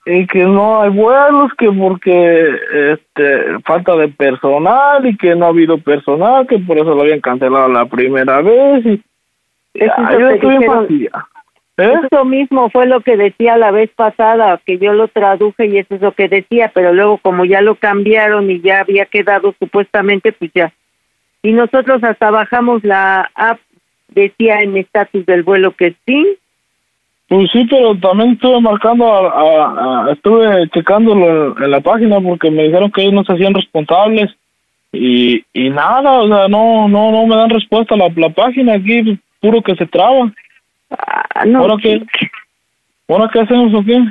y que no hay vuelos, que porque este falta de personal y que no ha habido personal, que por eso lo habían cancelado la primera vez y Eso ya, es lo yo que estoy en dijeron. fatiga. ¿Eh? Eso mismo fue lo que decía la vez pasada, que yo lo traduje y eso es lo que decía, pero luego como ya lo cambiaron y ya había quedado supuestamente, pues ya. Y nosotros hasta bajamos la app, decía en estatus del vuelo que sí. Pues sí, pero también estuve marcando, a, a- a- estuve checándolo en, en la página porque me dijeron que ellos no se hacían responsables y, y nada, o sea, no, no, no me dan respuesta la, la página aquí, puro que se traba. Ah, no, ¿Ahora qué? ¿Ahora qué hacemos o qué?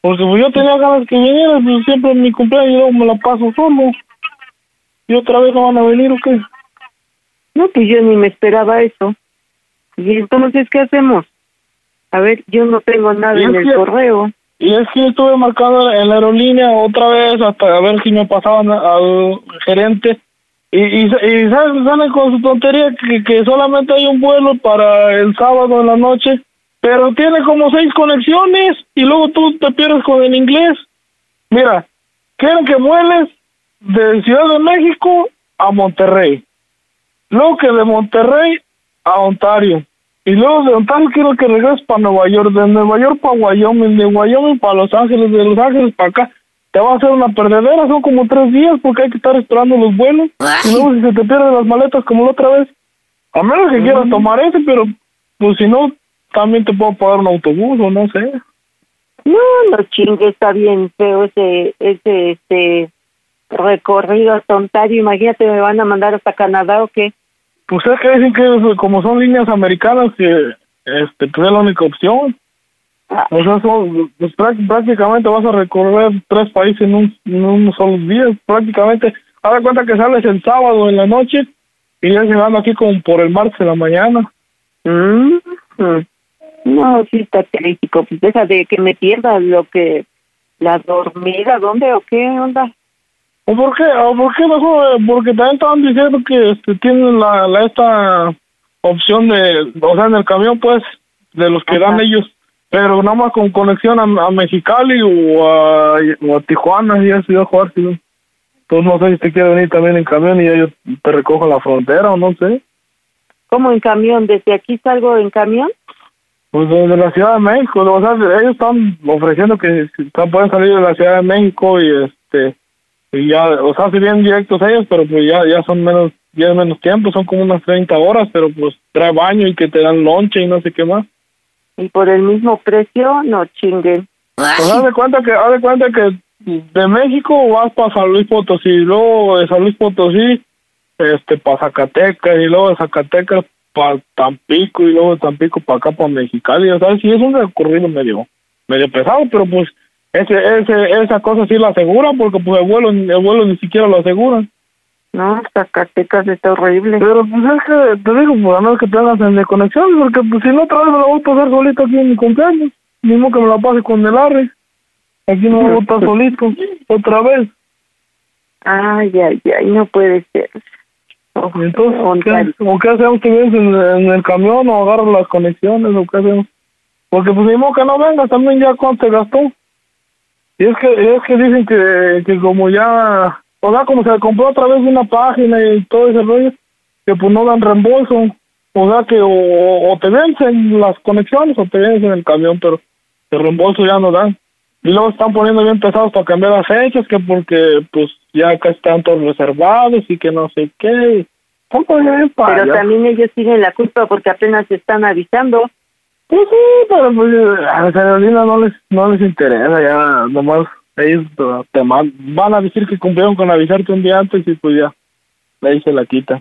Porque pues yo tenía ganas que vinieran, pues siempre en mi cumpleaños yo me la paso solo. ¿Y otra vez no van a venir o qué? No, pues yo ni me esperaba eso. Y entonces, ¿qué hacemos? A ver, yo no tengo nada en el que- correo. Y es que estuve marcando en la aerolínea otra vez hasta a ver si me pasaban al gerente. Y, y, y salen con su tontería que, que solamente hay un vuelo para el sábado en la noche, pero tiene como seis conexiones y luego tú te pierdes con el inglés. Mira, quieren que vueles de Ciudad de México a Monterrey, luego que de Monterrey a Ontario, y luego de Ontario quiero que regreses para Nueva York, de Nueva York para Wyoming, de Wyoming para Los Ángeles, de Los Ángeles para acá. Te va a hacer una perdedera, son como tres días porque hay que estar esperando los vuelos. Y luego si se te pierden las maletas como la otra vez, a menos que quieras tomar ese, pero pues si no, también te puedo pagar un autobús o no sé. No, no chingue, está bien feo ese, ese, este recorrido hasta Ontario. Imagínate, me van a mandar hasta Canadá o qué. Pues es que dicen que como son líneas americanas, que este, pues es la única opción. O sea, son, pues, prá- prácticamente vas a recorrer tres países en, un, en unos solos días. Prácticamente, haz de cuenta que sales el sábado en la noche y ya llegando aquí como por el martes en la mañana. Mm. No, sí está crítico. Pues deja de que me pierda lo que... La dormida, ¿dónde o qué onda? ¿O por qué? ¿O por qué mejor? Porque también estaban diciendo que este, tienen la, la esta opción de, o sea, en el camión, pues, de los que dan ellos, pero nada más con conexión a, a Mexicali o a, o a Tijuana y a Ciudad Juárez. ¿no? Entonces no sé si te quiere venir también en camión y yo te recojo en la frontera o no sé. ¿Cómo en camión? ¿Desde aquí salgo en camión? Pues desde la Ciudad de México, o sea, ellos están ofreciendo que pueden salir de la Ciudad de México y este y ya, o sea, si vienen directos ellos, pero pues ya ya son menos, ya menos tiempo, son como unas 30 horas, pero pues trae baño y que te dan lonche y no sé qué más. ¿Y por el mismo precio? No chinguen. Pues haz de cuenta que, haz de cuenta que de México vas para San Luis Potosí, y luego de San Luis Potosí, este, para Zacatecas, y luego de Zacatecas para Tampico, y luego de Tampico para acá, para Mexicali, o sea, sí es un recorrido medio, medio pesado, pero pues ese, ese, esa cosa sí la asegura, porque pues el vuelo, el vuelo ni siquiera lo asegura. No, Zacatecas está horrible. Pero pues es que, te digo, pues a menos que tengas en de conexión, porque pues si no otra vez me la voy a pasar solito aquí en mi cumpleaños, mismo que me la pase con el arre. Aquí no me voy a estar solito, otra vez. Ay, ay, ay, no puede ser. Oh, Entonces, ¿qué, ¿o qué hacemos? ¿Te vienes en, en el camión o agarras las conexiones o qué hacemos? Porque pues modo que no vengas también ya cuánto te gastó. Y es que, es que dicen que, que como ya, o sea, como se compró a través de una página y todo ese rollo, que pues no dan reembolso. O sea que o, o te vencen las conexiones o te vencen el camión, pero el reembolso ya no dan. Y luego están poniendo bien pesados para cambiar las fechas, que porque pues ya acá están todos reservados y que no sé qué. Pero también ellos tienen la culpa porque apenas están avisando. Pues sí, pero pues a las aerolíneas no les, no les interesa, ya nomás ellos te man- van a decir que cumplieron con avisarte un día antes y pues ya, ahí se la quita.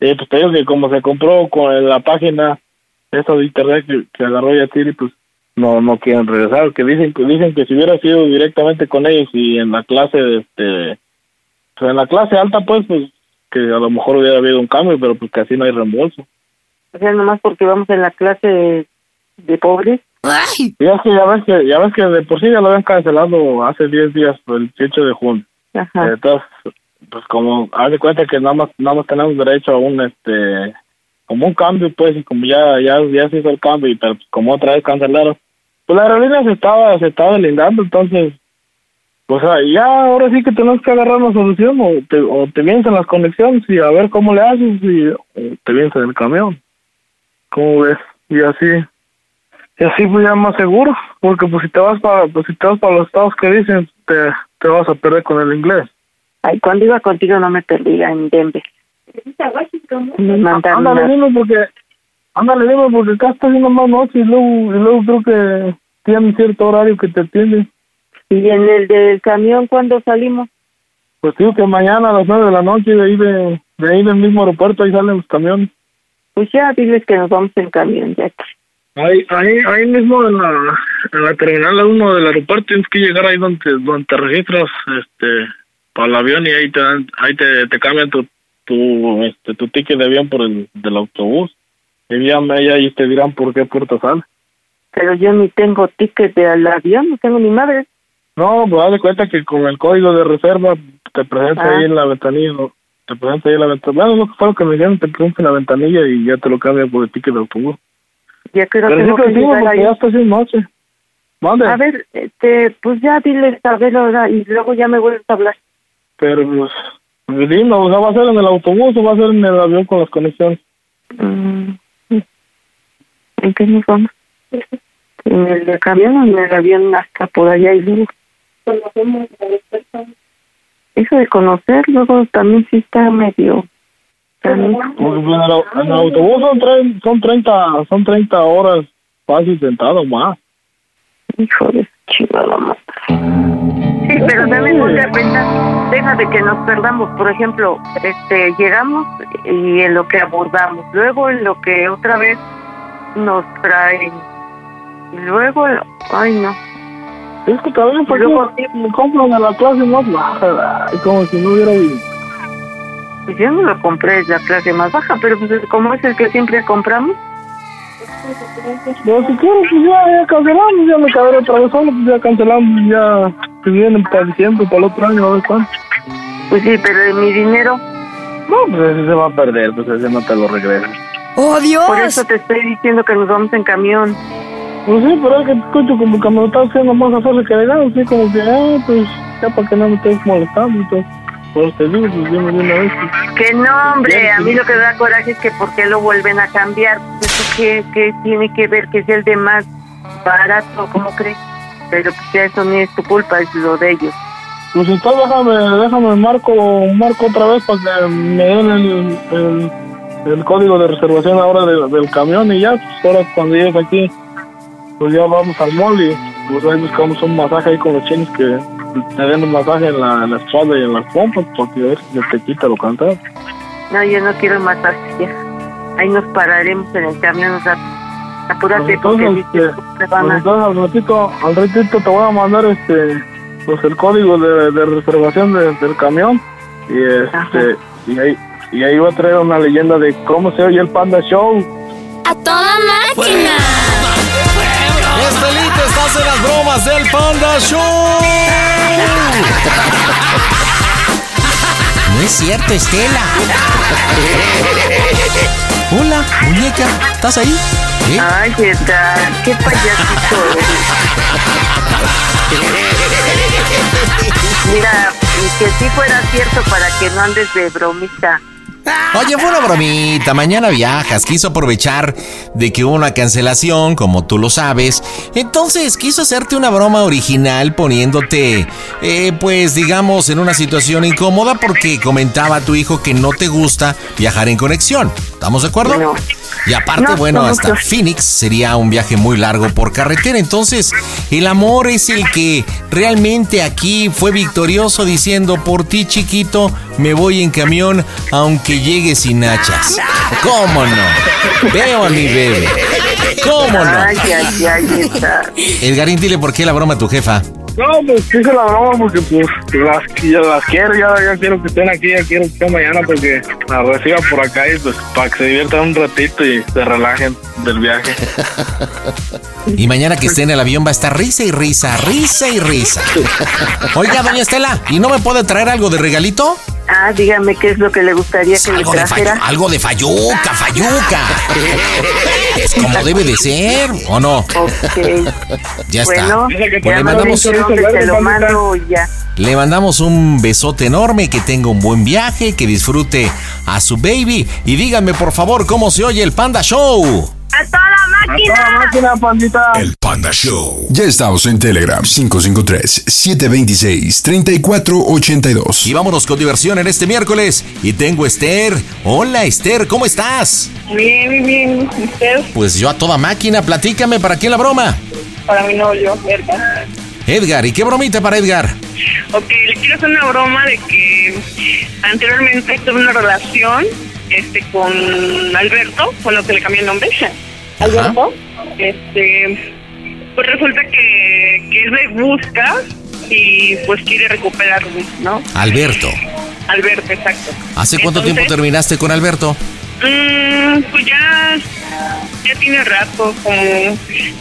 Y pues te digo que como se compró con la página esa de internet que, que agarró Yatiri, pues no no quieren regresar, que dicen que dicen que si hubiera sido directamente con ellos y en la clase este pues en la clase alta pues pues que a lo mejor hubiera habido un cambio, pero pues así no hay reembolso. O sea, nomás porque vamos en la clase de, de pobres. Y es que ya ves que, ya ves que de por sí ya lo habían cancelado hace 10 días, el 18 de junio. Ajá. Entonces, pues como, haz de cuenta que nada más, nada más tenemos derecho a un, este, como un cambio, pues, y como ya, ya, ya se hizo el cambio, y pero pues, como otra vez cancelaron, pues la aerolínea se estaba, se estaba lindando, entonces, o sea, ya ahora sí que tenemos que agarrar una solución, o te, o te vienes en las conexiones y a ver cómo le haces, y o te vienes en el camión. ¿Cómo ves? Y así, y así pues ya más seguro, porque pues si te vas para, pues si te vas para los estados que dicen, te, te vas a perder con el inglés. Ay, cuando iba contigo no me perdía en Denver. Me mandaron Ándale, dime porque, ándale, dime porque acá está haciendo más noche y luego, y luego creo que tienen cierto horario que te atienden. Y en el del camión, ¿cuándo salimos? Pues digo que mañana a las nueve de la noche de ahí de, de ahí del mismo aeropuerto ahí salen los camiones. Pues ya, diles que nos vamos en camión, ya está. Ahí, ahí, ahí mismo en la, en la terminal 1 del aeropuerto tienes que llegar ahí donde, donde te registras este para el avión y ahí te dan, ahí te, te cambian tu, tu, este, tu ticket de avión por el del autobús. Y ya ahí te dirán por qué puerta sale. Pero yo ni tengo ticket del avión, no tengo ni madre. No, pues haz de cuenta que con el código de reserva te presentas Ah. ahí en la ventanilla, te presentas ahí en la ventanilla. Bueno, lo que fue lo que me dijeron, te presentas en la ventanilla y ya te lo cambian por el ticket de autobús. Ya creo Pero que sí tengo te que digo llegar porque ahí. ya está haciendo noche. Mande. A ver, este, pues ya diles a ver ahora y luego ya me vuelves a hablar. Pero pues, pues dime, o sea, ¿va a ser en el autobús o va a ser en el avión con las conexiones? Mm, ¿En qué nos vamos? ¿En el camión o en el avión hasta por allá y luego? Eso de conocer, luego también sí está medio... Porque en, el, en el autobús son, tre- son 30 son 30 horas fácil sentado más. Hijo de chingada madre. Sí, pero también ponte a pensar, deja de que nos perdamos, por ejemplo, este, llegamos y en lo que abordamos, luego en lo que otra vez nos traen, luego, ay no. Es que también porque Luego- me compran a la clase más baja, como si no hubiera vivido. Pues yo no lo compré, es la clase más baja, pero pues como es el que siempre compramos, Pero si quieres, pues ya, ya cancelamos, ya me cabré otra vez solo, pues ya cancelamos, ya que vienen para diciembre, para el otro año, a ver cuánto. pues sí, pero de mi dinero, No, pues ese se va a perder, pues ese no te lo regresan. ¡Oh, Dios! por eso te estoy diciendo que nos vamos en camión. Pues sí, pero es que te escucho como que me lo estás haciendo más a fuerza que de así como que, ah, pues ya para que no me estés molestando, entonces, por eso te digo, pues una vez. Que no, hombre, a mí lo que me da coraje es que por qué lo vuelven a cambiar. Eso que, que tiene que ver que es el de más barato, ¿cómo crees? Pero pues ya eso ni es tu culpa, es lo de ellos. Pues entonces déjame, déjame marco, marco otra vez para que me den el, el, el código de reservación ahora de- del camión y ya, pues ahora cuando llegues aquí, pues ya vamos al mall y pues ahí buscamos un masaje ahí con los chinos que te den un masaje en la, en la espalda y en las pompas para que a ver si te quita lo cansado. No, yo no quiero matarse ya. Ahí nos pararemos en el camión un rato. Apúrate Pues porque entonces, dices, este, te van pues a... entonces al ratito, al ratito te voy a mandar este pues el código de, de reservación de- del camión y este y ahí y ahí va a traer una leyenda de cómo se oye el Panda Show. ¡A toda máquina! En las bromas del Panda Show. No es cierto, Estela. Hola, muñeca, ¿estás ahí? ¿Eh? Ay, qué tal, qué payasito eres. Mira, y que si fuera cierto para que no andes de bromista. Oye, fue una bromita, mañana viajas, quiso aprovechar de que hubo una cancelación, como tú lo sabes. Entonces quiso hacerte una broma original poniéndote, eh, pues digamos, en una situación incómoda porque comentaba a tu hijo que no te gusta viajar en conexión. ¿Estamos de acuerdo? Y aparte, No, bueno, no, hasta. Phoenix sería un viaje muy largo por carretera. Entonces, el amor es el que realmente aquí fue victorioso diciendo, por ti chiquito, me voy en camión aunque llegue sin hachas. ¿Cómo no? Veo a mi bebé. ¿Cómo no? Edgarín, dile por qué la broma a tu jefa. No, pues hice la broma porque pues las, ya las quiero, ya, ya quiero que estén aquí, ya quiero que estén mañana porque las reciba por acá y pues para que se diviertan un ratito y se relajen del viaje. Y mañana que esté en el avión va a estar risa y risa, risa y risa. Oiga, doña Estela, ¿y no me puede traer algo de regalito? Ah, dígame qué es lo que le gustaría que le de, fayu- trajera. algo de fayuca, fayuca. Es como debe de ser, ¿o no? Ok. Ya está. Bueno, Pues le ya me dice dónde te lo mando y ya. le mandamos un besote enorme, que tenga un buen viaje, que disfrute a su baby. Y díganme, por favor, cómo se oye el Panda Show. ¡A toda máquina! ¡A toda máquina, pandita! El Panda Show. Ya estamos en Telegram 553-726-3482. Y vámonos con diversión en este miércoles. Y tengo a Esther. Hola, Esther, ¿cómo estás? Bien, bien, bien. ¿Usted? Pues yo a toda máquina, platícame, ¿para qué la broma? Para mi novio, ¿verdad? Edgar, ¿y qué bromita para Edgar? Ok, le quiero hacer una broma de que anteriormente tuve una relación este con Alberto, con lo que le cambié el nombre. Alberto, este, pues resulta que, que él me busca y pues quiere recuperarme, ¿no? Alberto. Alberto, exacto. ¿Hace cuánto tiempo terminaste con Alberto? Mm, pues ya, ya tiene rato, como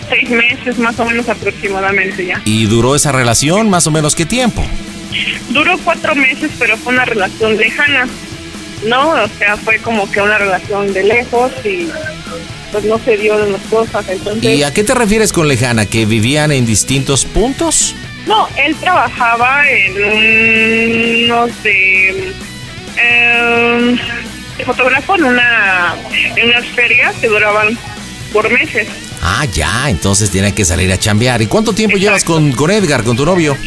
seis meses más o menos aproximadamente ya. ¿Y duró esa relación más o menos qué tiempo? Duró cuatro meses, pero fue una relación lejana, ¿no? O sea, fue como que una relación de lejos y pues no se dio las cosas, entonces... ¿Y a qué te refieres con lejana? ¿Que vivían en distintos puntos? No, él trabajaba en unos de... eh, fotógrafo en una en unas ferias que duraban por meses. Ah, ya, entonces tiene que salir a chambear. ¿Y cuánto tiempo llevas con, con Edgar, con tu novio?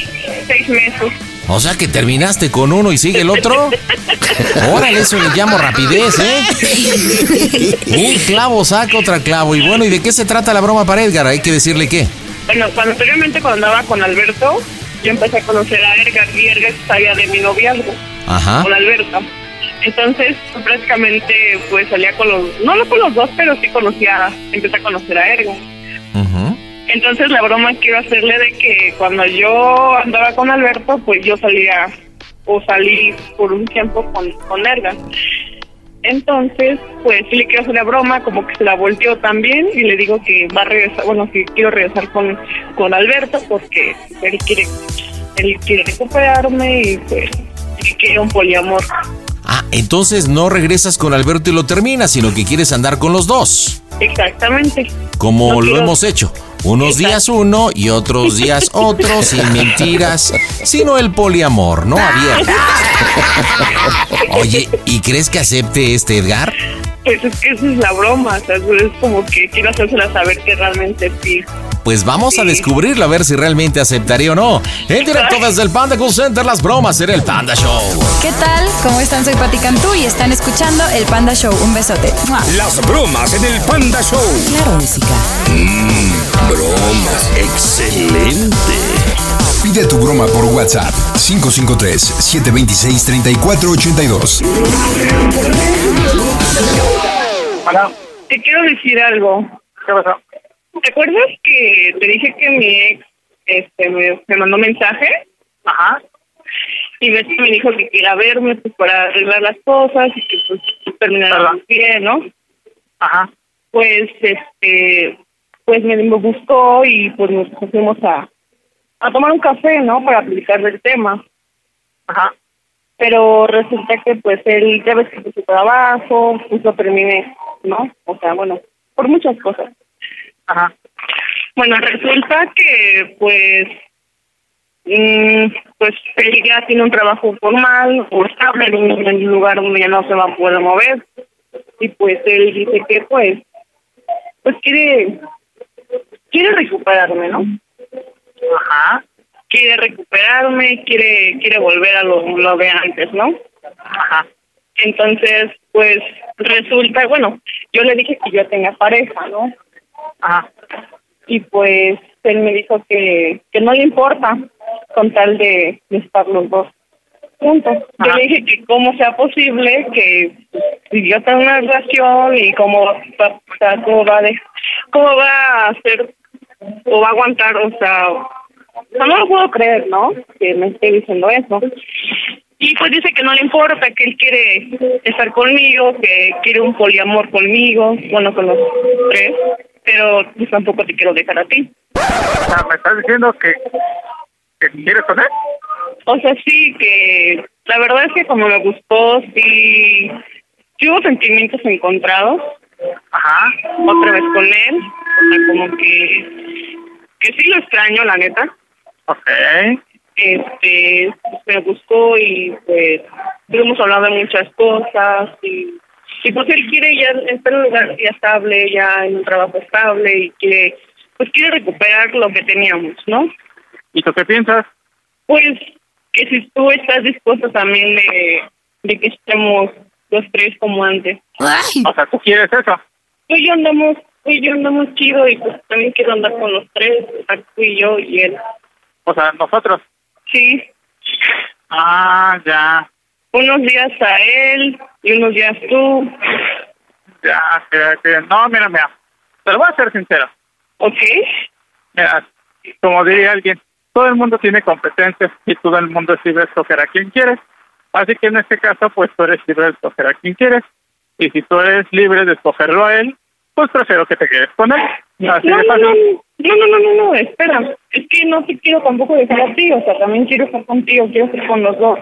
Seis meses. O sea que terminaste con uno y sigue el otro. Órale, eso le llamo rapidez, ¿eh? Un clavo saca otra clavo. Y bueno, ¿y de qué se trata la broma para Edgar? Hay que decirle qué. Bueno, cuando anteriormente cuando andaba con Alberto, yo empecé a conocer a Edgar y Edgar sabía de mi noviazgo Ajá. con Alberto. Entonces, prácticamente, pues salía con los, no no con los dos, pero sí conocía, empecé a conocer a Edgar. Entonces, la broma quiero hacerle de que cuando yo andaba con Alberto, pues yo salía o salí por un tiempo con, con Edgar. Entonces, pues sí le quiero hacer la broma, como que se la volteó también y le digo que va a regresar, bueno, que quiero regresar con, con Alberto porque él quiere, él quiere recuperarme y pues quiere un poliamor. Ah, entonces no regresas con Alberto y lo terminas, sino que quieres andar con los dos. Exactamente. Como No lo quiero- hemos hecho. Unos días uno y otros días otro, sin mentiras, sino el poliamor, ¿no? Abierto. Oye, ¿y crees que acepte este Edgar? Pues es que esa es la broma, o sea, es como que quiero hacérsela saber que realmente sí. Pues vamos a descubrirlo a ver si realmente aceptaría o no. En directo desde el Panda Cool Center, las bromas en el Panda Show. ¿Qué tal? ¿Cómo están? Soy Pati Cantú y están escuchando El Panda Show. Un besote. Las bromas en el Panda Show. Claro, música. Mmm, bromas. Excelente. Pide tu broma por WhatsApp 553-726-3482. Te quiero decir algo. ¿Qué pasó? ¿Te acuerdas que te dije que mi ex este, me, me mandó mensaje? Ajá. Y que me dijo que quiera verme pues, para arreglar las cosas y que pues termináramos bien, ¿no? Ajá. Pues, este, pues me, me buscó y pues nos fuimos a, a tomar un café, ¿no? Para platicar del tema. Ajá. Pero resulta que pues él, ya ves que trabajo, pues lo terminé, ¿no? O sea, bueno, por muchas cosas. Ajá. Bueno, resulta que pues mm, pues él ya tiene un trabajo formal o estable en un en un lugar donde ya no se va a poder mover y pues él dice que pues pues quiere quiere recuperarme no Ajá. quiere recuperarme quiere quiere volver a lo, lo de antes no Ajá. entonces pues resulta bueno yo le dije que yo tenía pareja no Ajá. y pues él me dijo que, que no le importa con tal de, de estar los dos juntos. Yo le dije que cómo sea posible que pues, si yo tengo una relación y cómo va, o sea, cómo va de, cómo va a hacer o va a aguantar, o sea, no lo puedo creer, ¿no? Que me esté diciendo eso. Y pues dice que no le importa, que él quiere estar conmigo, que quiere un poliamor conmigo, bueno, con los tres, pero pues tampoco te quiero dejar a ti. O sea, ¿me estás diciendo que, que quieres con él? O sea, sí, que la verdad es que como me gustó, sí, sí hubo sentimientos encontrados. Ajá. Otra vez con él. O sea, como que, que sí lo extraño, la neta. Ok. Este, pues, me gustó y pues hemos hablado de muchas cosas y, y pues él quiere ya estar en un lugar ya estable, ya en un trabajo estable y quiere, pues quiere recuperar lo que teníamos, ¿no? ¿Y tú qué piensas? Pues que si tú estás dispuesto también de, de que estemos los tres como antes. O sea, ¿tú quieres eso? Tú y yo andamos, tú y yo andamos chido y pues también quiero andar con los tres, o sea, tú y yo y él. O sea, nosotros. Sí, Ah, ya. unos días a él y unos días tú. Ya, que, que- no, mira, mira. Te lo voy a ser sincero. ¿Ok? Mira, como diría alguien, todo el mundo tiene competencias y todo el mundo es libre de escoger a quien quieres. Así que en este caso, pues tú eres libre de escoger a quien quieres. Y si tú eres libre de escogerlo a él, pues prefiero que te quedes con él. Así no, de no, no, fácil. no, no, no, no, no, espera. Es que no te quiero tampoco dejar a ti, o sea, también quiero estar contigo, quiero estar con los dos.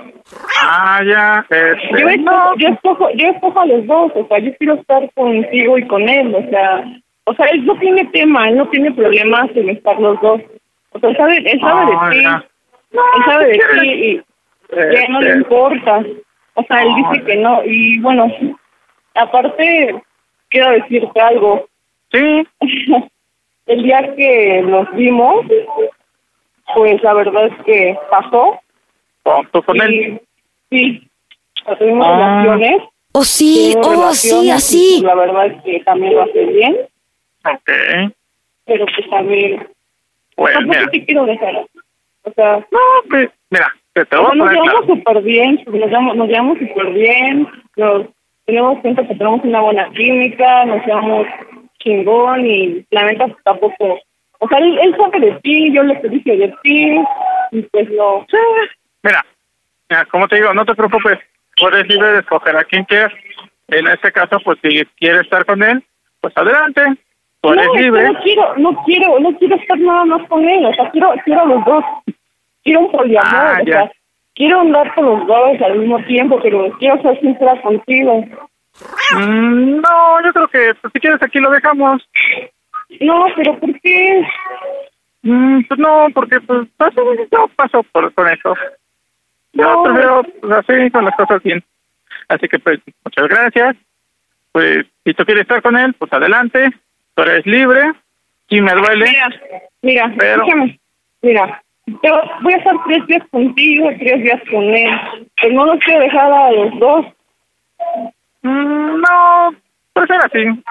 Ah, ya. Este, Yo escojo, yo escojo, yo escojo a los dos, o sea, yo quiero estar contigo y con él, o sea, o sea, él no tiene tema, él no tiene problemas en estar los dos. O sea, él sabe, él sabe Ah, de ti, ya. él sabe de ¿qué ti y ya no le Este, importa. O sea, él dice que no, y bueno, aparte, quiero decirte algo. Sí. El día que nos vimos, pues la verdad es que pasó. ¿Con, tú con y, él? Sí, tuvimos Ah. relaciones. Oh, sí, oh, sí, así. La verdad es que también lo hace bien, Ok. pero pues también Pues tampoco mira. te quiero dejar. O sea, No, pues, mira, te, te o voy sea, a nos llevamos súper bien, nos llevamos, nos llevamos súper bien, nos tenemos cuenta que tenemos una buena química, nos llevamos chingón y la neta tampoco, o sea, él, él sabe de ti, yo le dije de ti y pues no. Mira, mira, como te digo, no te preocupes. Tú eres libre de escoger a quien quieras. En este caso, pues si quieres estar con él, pues adelante. Tú eres no, libre. no quiero, no quiero, no quiero estar nada más con él, o sea, quiero, quiero a los dos. Quiero un poliamor, Ah, o ya. sea, quiero andar con los dos al mismo tiempo, pero quiero ser sincera contigo. Mm, no, yo creo que pues, si quieres aquí lo dejamos. No, pero ¿por qué? Mm, pues no, porque pues paso, yo paso por con eso. Yo No. prefiero pues, así con las cosas bien. Así que pues muchas gracias. Pues si tú quieres estar con él, pues adelante. Tú eres libre. Si me duele. Mira, mira, Pero- escúchame, mira, yo voy a estar tres días contigo tres días con él, pero no los quiero dejar a los dos. Mm, no, prefiero así.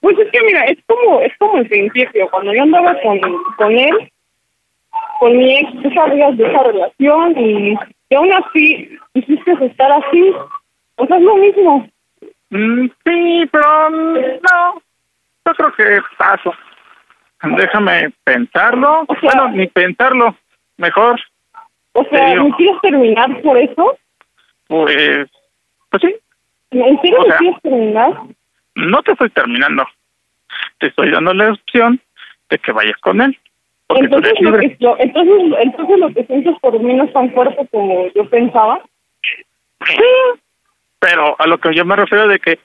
Pues es que mira, es como, es como el principio, cuando yo andaba con, con él, con mi ex, tú sabías de esa relación y, y aún así hiciste estar así, o sea, es lo mismo. Mm, sí, pero mm, no. Yo creo que paso. Déjame pensarlo. O sea- bueno, ni pensarlo. Mejor, O sea. ¿me quieres terminar por eso? pues, pues sí. ¿En serio O me sea- quieres terminar? No te estoy terminando. Te estoy dando la opción de que vayas con él. Entonces lo, que, lo- entonces, entonces lo que sientes por mí no es tan fuerte como yo pensaba. Sí, pero a lo que yo me refiero de que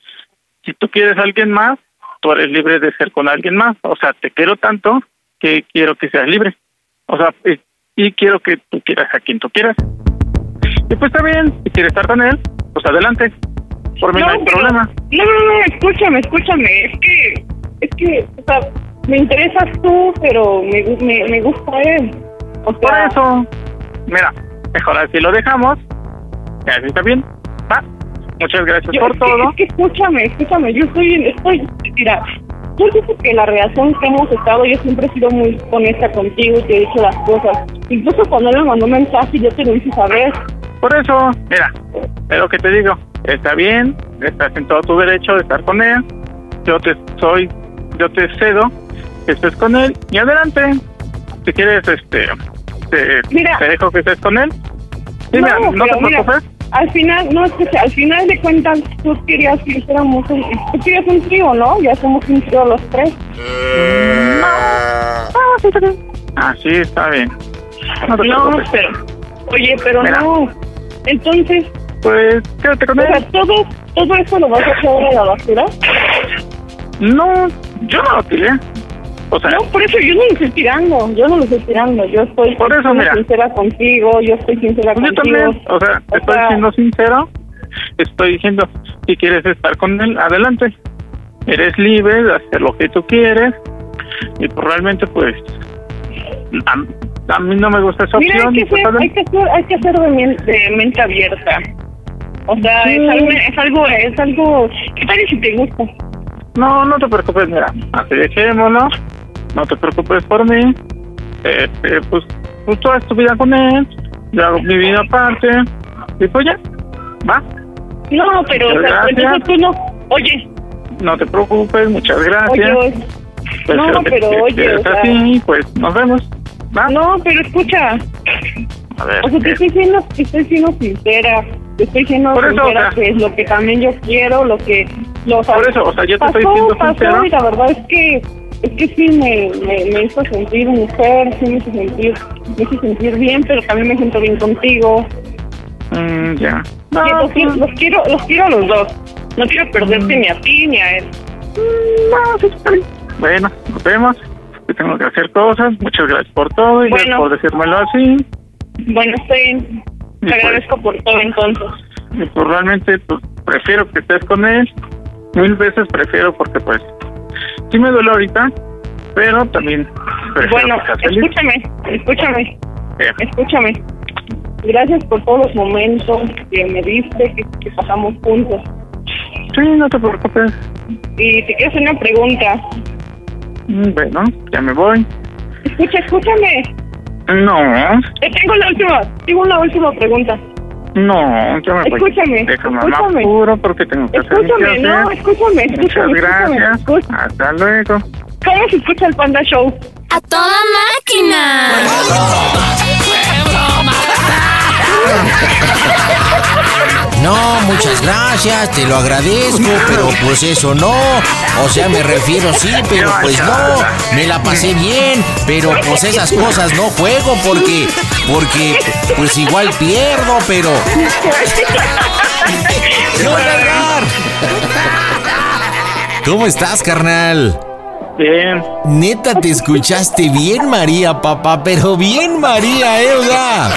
si tú quieres a alguien más, tú eres libre de ser con alguien más. O sea, te quiero tanto que quiero que seas libre. O sea, y quiero que tú quieras a quien tú quieras. Y pues está bien, si quieres estar con él, pues adelante. Por mí no, hay pero- problema. No, no, no, escúchame, escúchame. Es que, es que, o sea, me interesas tú, pero me, me, me gusta él. O Por eso, mira, mejor así lo dejamos. Así está bien. Muchas gracias yo- por todo. es que escúchame, escúchame. Yo estoy, estoy, mira, yo dices que la relación que hemos estado, yo siempre he sido muy honesta contigo y te he dicho las cosas. Incluso cuando él me mandó un mensaje, yo te lo hice saber. Por eso, mira, es lo que te digo. Está bien, estás en todo tu derecho de estar con él. Yo te soy, yo te cedo que estés con él y adelante. Si quieres, este, te, Mira. te dejo que estés con él. Sí, mira, no te mira, preocupes. Al final, no, es que al final de cuentas, tú querías que hiciéramos un, tú querías un trío, ¿no? Ya somos un trío los tres. Ah, sí, está bien. Ah, sí, está bien. No No, pero, oye, pero Mira. no. Entonces, Pues quédate con o sea, él. todo, todo eso lo vas a echar a la basura. No, yo no lo tiré. O sea, No, por eso yo no lo estoy tirando, yo no lo estoy tirando, yo estoy Por eso, siendo mira. sincera contigo, yo estoy sincera Pues yo contigo. también, o sea, O estoy sea- siendo sincero, estoy diciendo, si quieres estar con él, adelante. Eres libre de hacer lo que tú quieres y pues realmente pues a, a mí no me gusta esa Mira, opción. hay y que, pues, ser, hay que ser, hay que ser de, men- de mente abierta. O sea, Sí. es, algo, es algo, es algo, ¿qué tal si te gusta? No, no te preocupes, mira, así dejémoslo, no te preocupes por mí, este, pues, pues haz tu vida con él, yo hago mi vida aparte y pues ya, va, No, pero, o sea, entonces tú no, oye, no te preocupes, muchas gracias. oye, oye, Pues, no, pero oye, o sea- así, pues nos vemos. ¿va? no, pero escucha, A ver. o sea, te eh, estoy siendo, te estoy siendo sincera, te estoy siendo Por eso, sincera o sea- que es lo que también yo quiero, lo que, lo, Por eso, o sea, yo te pasó, estoy siendo pasó, sincero. y la verdad es que, es que sí me, me, me hizo sentir mujer, sí me hizo sentir, me hizo sentir bien, pero también me siento bien contigo, mm, ya. Los, quiero, los quiero, los quiero a los dos. No quiero perderte ni a ti ni a él. No, sí, está bien. Bueno, nos vemos. Yo tengo que hacer cosas. Muchas gracias por todo y gracias Bueno. por decírmelo así. Bueno, estoy. Y Te pues- agradezco por todo entonces. Y pues realmente pues, prefiero que estés con él. Mil veces prefiero porque pues sí me duele ahorita, pero también Bueno, escúchame, escúchame, Eh, escúchame. Gracias por todos los momentos que me diste, que, que pasamos juntos. Sí, no te preocupes. Y te quiero hacer una pregunta. Mm, Bueno, ya me voy. Escucha, escúchame. No, Eh, tengo la última, tengo una última pregunta. No, ya me voy. Escúchame, Déjame escúchame. apuro porque tengo que hacer Escúchame, no, escúchame, Muchas escúchame, escúchame. gracias. Hasta luego. ¿Cómo se escucha el Panda Show? ¡A toda máquina! No, muchas gracias, te lo agradezco, pero pues eso no. O sea, me refiero sí, pero pues no. Me la pasé bien, pero pues esas cosas no juego porque, porque pues igual pierdo, pero... ¿Qué onda, Edgar? ¿Cómo estás, carnal? Bien. Neta, te escuchaste bien, María, papá, pero bien, María, ¿eh? O sea,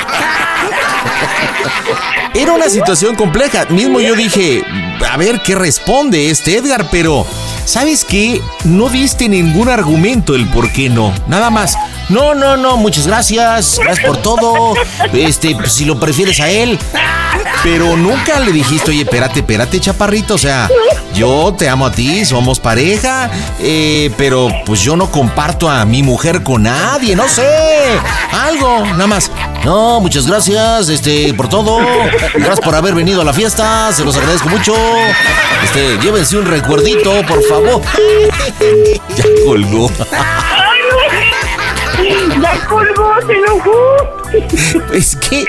Era una situación compleja. Mismo yo dije, a ver qué responde este Edgar, pero ¿sabes qué? No diste ningún argumento el por qué no. Nada más. No, no, no, muchas gracias. Gracias por todo. Este, pues, si lo prefieres a él. Pero nunca le dijiste, oye, espérate, espérate, chaparrito. O sea, yo te amo a ti, somos pareja, eh, pero pues yo no comparto a mi mujer con nadie, no sé. Algo, nada más. No, muchas gracias, este, por todo. Gracias por haber venido a la fiesta, se los agradezco mucho. Este, llévense un recuerdito, por favor. ya colgó. Ya colgó, se enojó. Es que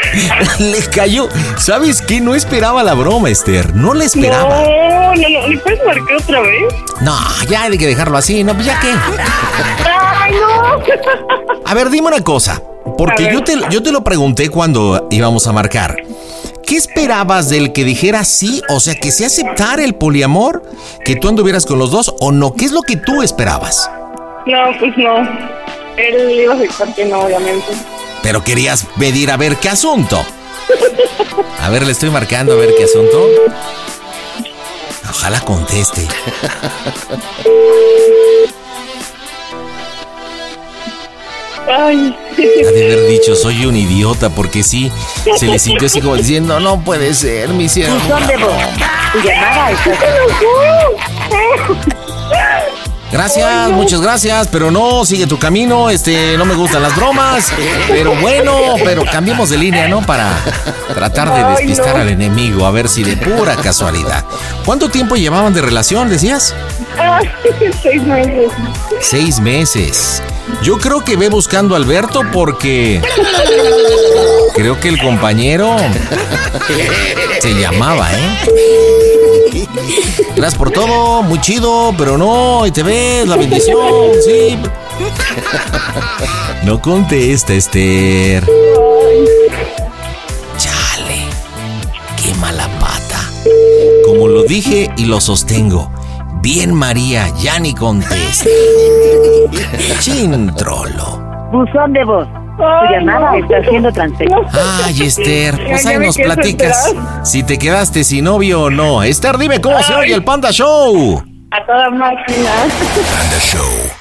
le cayó. ¿Sabes qué? No esperaba la broma, Esther. No la esperaba. No, no, no. ¿Le puedes marcar otra vez? No, ya hay que dejarlo así, ¿no? Pues ya qué. ¡Ay, no! A ver, dime una cosa. Porque yo te, yo te lo pregunté cuando íbamos a marcar. ¿Qué esperabas del que dijera sí? O sea, que se aceptara el poliamor, que tú anduvieras con los dos o no. ¿Qué es lo que tú esperabas? No, pues no. Él iba a aceptar que no, obviamente. Pero querías pedir a ver qué asunto. A ver, le estoy marcando a ver qué asunto. Ojalá conteste. Ay. Ha de haber dicho, soy un idiota, porque sí, se le sintió así como diciendo, no puede ser, mi. Tu llamada. Gracias, muchas gracias, pero no, sigue tu camino, este, no me gustan las bromas, pero bueno, pero cambiemos de línea, ¿no? Para tratar de Ay, despistar no. al enemigo, a ver si de pura casualidad. ¿Cuánto tiempo llevaban de relación, decías? Ay, seis meses. Seis meses. Yo creo que ve buscando a Alberto porque creo que el compañero se llamaba, ¿eh? Gracias por todo, muy chido, pero no, y te ves, la bendición, sí. No contesta, Esther. Chale, qué mala pata. Como lo dije y lo sostengo, bien María, ya ni contesta. Chin trolo. Buzón de voz. Tu llamada está siendo transferida. Ay, Esther, pues ahí nos platicas si te quedaste sin novio o no. Esther, dime cómo se oye el Panda Show. A toda máquina. Panda Show.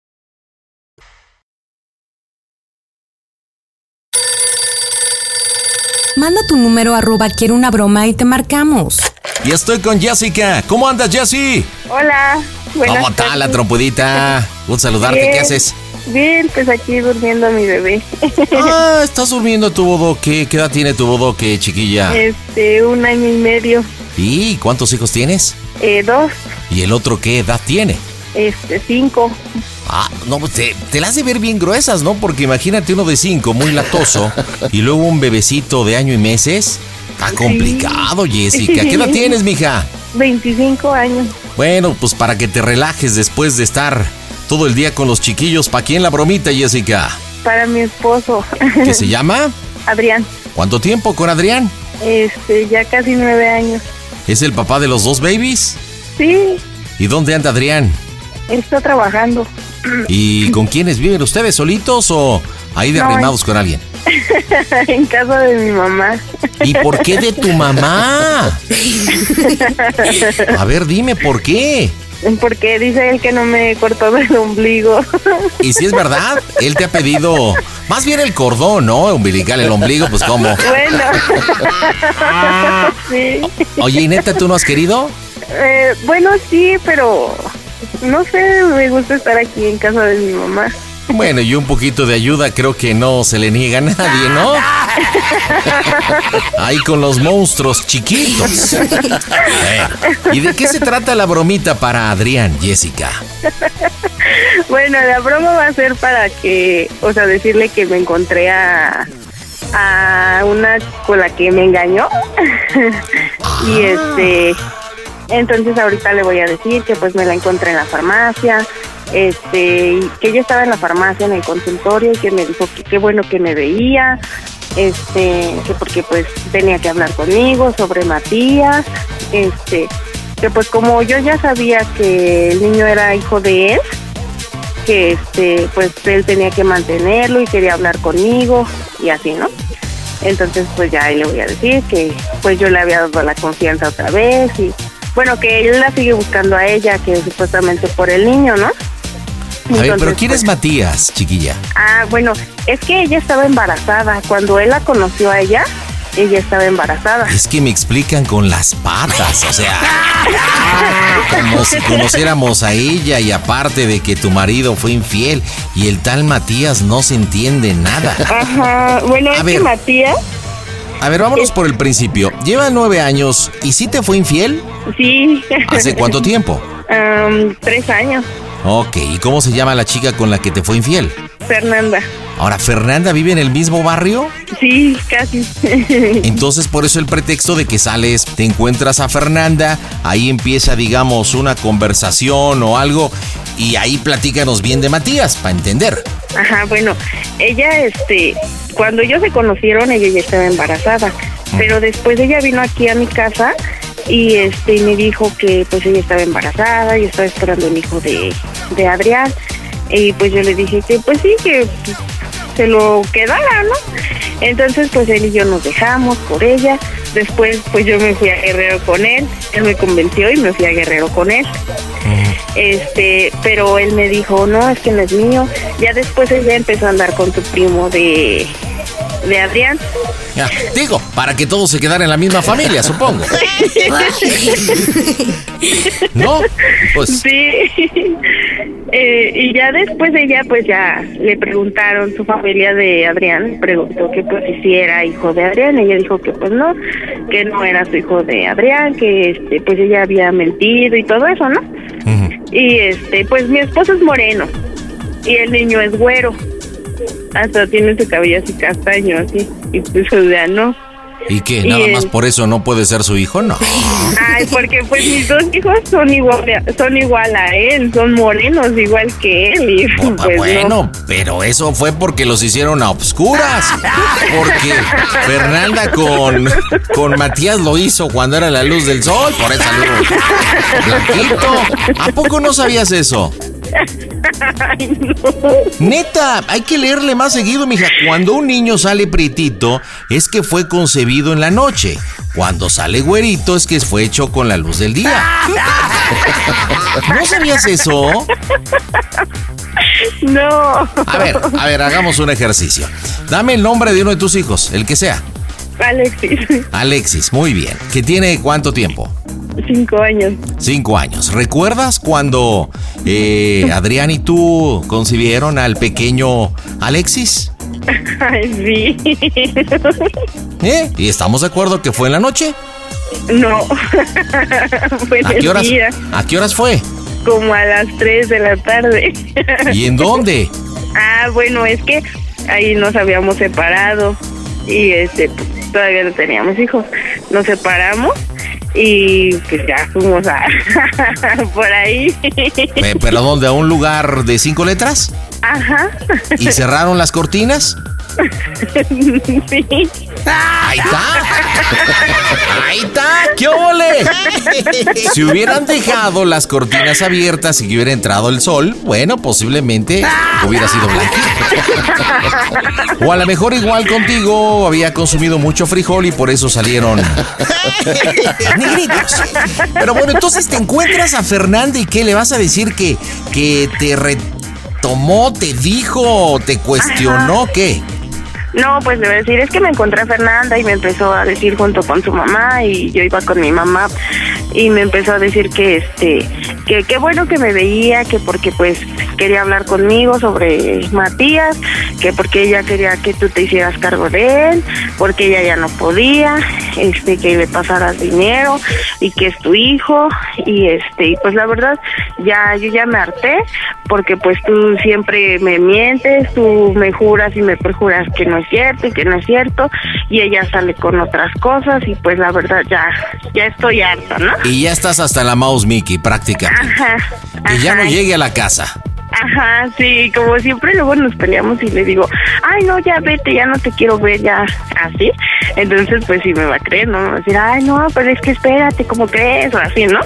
Manda tu número arroba quiero una broma y te marcamos. Y estoy con Jessica. ¿Cómo andas, Jessie? Hola. buenas ¿Cómo está la trompudita? Un saludarte. Bien. ¿Qué haces? Bien, pues aquí durmiendo mi bebé. Ah, estás durmiendo tu bodoque. ¿Qué edad tiene tu bodoque, chiquilla? Este, un año y medio. ¿Y cuántos hijos tienes? Eh, dos, ¿Y el otro qué edad tiene? este, cinco. Ah, no, pues te, te las de ver bien gruesas, ¿no? Porque imagínate uno de cinco, muy latoso, y luego un bebecito de año y meses. Está complicado, Jessica. ¿Qué edad tienes, mija? 25 años. Bueno, pues para que te relajes después de estar todo el día con los chiquillos. ¿Para quién la bromita, Jessica? Para mi esposo. ¿Qué se llama? Adrián. ¿Cuánto tiempo con Adrián? Este, ya casi nueve años. ¿Es el papá de los dos babies? Sí, ¿Y dónde anda Adrián? está trabajando. ¿Y con quiénes viven ustedes solitos o ahí de No, con alguien? en casa de mi mamá. ¿Y por qué de tu mamá? A ver, dime por qué. Porque dice él que no me cortó del ombligo. Y si es verdad, él te ha pedido más bien el cordón, ¿no? Umbilical, el ombligo, pues cómo. Bueno. sí. Oye, ¿y neta tú no has querido? Eh, bueno, sí, pero no sé, me gusta estar aquí en casa de mi mamá. Bueno, y un poquito de ayuda creo que no se le niega a nadie, ¿no? Ahí con los monstruos chiquitos. ¿Y de qué se trata la bromita para Adrián, Jessica? Bueno, la broma va a ser para que, o sea, decirle que me encontré a, a una con la que me engañó. y este, entonces ahorita le voy a decir que pues me la encontré en la farmacia, este, que ella estaba en la farmacia en el consultorio y que me dijo que qué bueno que me veía, este, que porque pues tenía que hablar conmigo sobre Matías, este, que pues como yo ya sabía que el niño era hijo de él, que este pues él tenía que mantenerlo y quería hablar conmigo y así, ¿no? Entonces pues ya ahí le voy a decir que pues yo le había dado la confianza otra vez y bueno que él la sigue buscando a ella que supuestamente por el niño, ¿no? A ver, pero ¿quién es Matías, chiquilla? Ah, bueno, es que ella estaba embarazada. Cuando él la conoció a ella, ella estaba embarazada. Es que me explican con las patas, o sea, como si conociéramos a ella y aparte de que tu marido fue infiel y el tal Matías no se entiende nada. Ajá, bueno, A es ver. que Matías, A ver, vámonos por el principio. Lleva nueve años y sí te fue infiel. sí. ¿Hace cuánto tiempo? Am, tres años. Ok, ¿y cómo se llama la chica con la que te fue infiel? Fernanda. Ahora, ¿Fernanda vive en el mismo barrio? Sí, casi. Entonces por eso el pretexto de que sales, te encuentras a Fernanda, ahí empieza digamos una conversación o algo y ahí platícanos bien de Matías para entender. Ajá, bueno, ella, este, cuando ellos se conocieron, ella ya estaba embarazada, pero después ella vino aquí a mi casa y este me dijo que pues ella estaba embarazada y estaba esperando un hijo de, de Adrián y pues yo le dije que pues sí, que se lo quedara, ¿no? Entonces pues él y yo nos dejamos por ella, después pues yo me fui a Guerrero con él, él me convenció y me fui a Guerrero con él. Este, pero él me dijo, no, es que no es mío. Ya después ella empezó a andar con tu primo de, de Adrián. Ya, digo, para que todos se quedaran en la misma familia, supongo. ¿No? Pues Sí. Eh, y ya después ella, pues ya le preguntaron, su familia de Adrián preguntó que pues si era hijo de Adrián. Ella dijo que pues no, que no era su hijo de Adrián, que este, pues ella había mentido y todo eso, ¿no? Y este, pues mi esposo es moreno y el niño es güero. Hasta tiene su cabello así castaño, así. Y pues, o sea, no. ¿Y qué? Y ¿Nada el- más por eso no puede ser su hijo? No. Ay, porque pues mis dos hijos son igual, son igual a él, son morenos igual que él. Y pues, no. Bueno, pero eso fue porque los hicieron a obscuras. Porque Fernanda con, con Matías lo hizo cuando era la luz del sol, por salió blanquito. ¿A poco no sabías eso? Ay, no. Neta, hay que leerle más seguido, mija. Cuando un niño sale prietito, es que fue concebido en la noche. Cuando sale güerito, es que fue hecho con la luz del día. ¿No sabías eso? No. A ver, a ver, hagamos un ejercicio. Dame el nombre de uno de tus hijos, el que sea. Alexis, Alexis, muy bien. ¿Que tiene cuánto tiempo? Cinco años. Cinco años. ¿Recuerdas cuando eh, Adrián y tú concibieron al pequeño Alexis? Ay, sí. ¿Eh? ¿Y estamos de acuerdo que fue en la noche? No. Fue ¿A qué horas, día, ¿a qué horas fue? como a las 3 de la tarde. ¿Y en dónde? Ah, bueno, es que ahí nos habíamos separado y este todavía no teníamos hijos. Nos separamos y pues ya fuimos a por ahí. Eh, ¿Pero dónde? ¿A un lugar de cinco letras? Ajá. ¿Y cerraron las cortinas? sí. Ahí está. Ahí está. ¿Qué ole? Si hubieran dejado las cortinas abiertas y que hubiera entrado el sol, bueno, posiblemente hubiera sido blanquito. O a lo mejor igual contigo había consumido mucho frijol y por eso salieron negritos. Pero bueno, entonces te encuentras a Fernanda y ¿qué le vas a decir que, que te retomó, te dijo, te cuestionó, qué? No, pues le decir, es que me encontré a Fernanda y me empezó a decir junto con su mamá y yo iba con mi mamá y me empezó a decir que este que qué bueno que me veía, que porque pues quería hablar conmigo sobre Matías, que porque ella quería que tú te hicieras cargo de él, porque ella ya no podía, este que le pasaras dinero y que es tu hijo y este y pues la verdad ya yo ya me harté porque pues tú siempre me mientes, tú me juras y me perjuras que no es cierto y que no es cierto y ella sale con otras cosas y pues la verdad ya ya estoy harta, ¿no? Y ya estás hasta la mouse Mickey prácticamente. Ajá. Que ya no llegue a la casa. Ajá, sí, como siempre luego nos peleamos y le digo, ay no, ya vete, ya no te quiero ver, ya así. Entonces pues sí me va a creer, ¿no? Me va a decir, ay no, pero es que espérate, ¿cómo crees? O así, ¿no?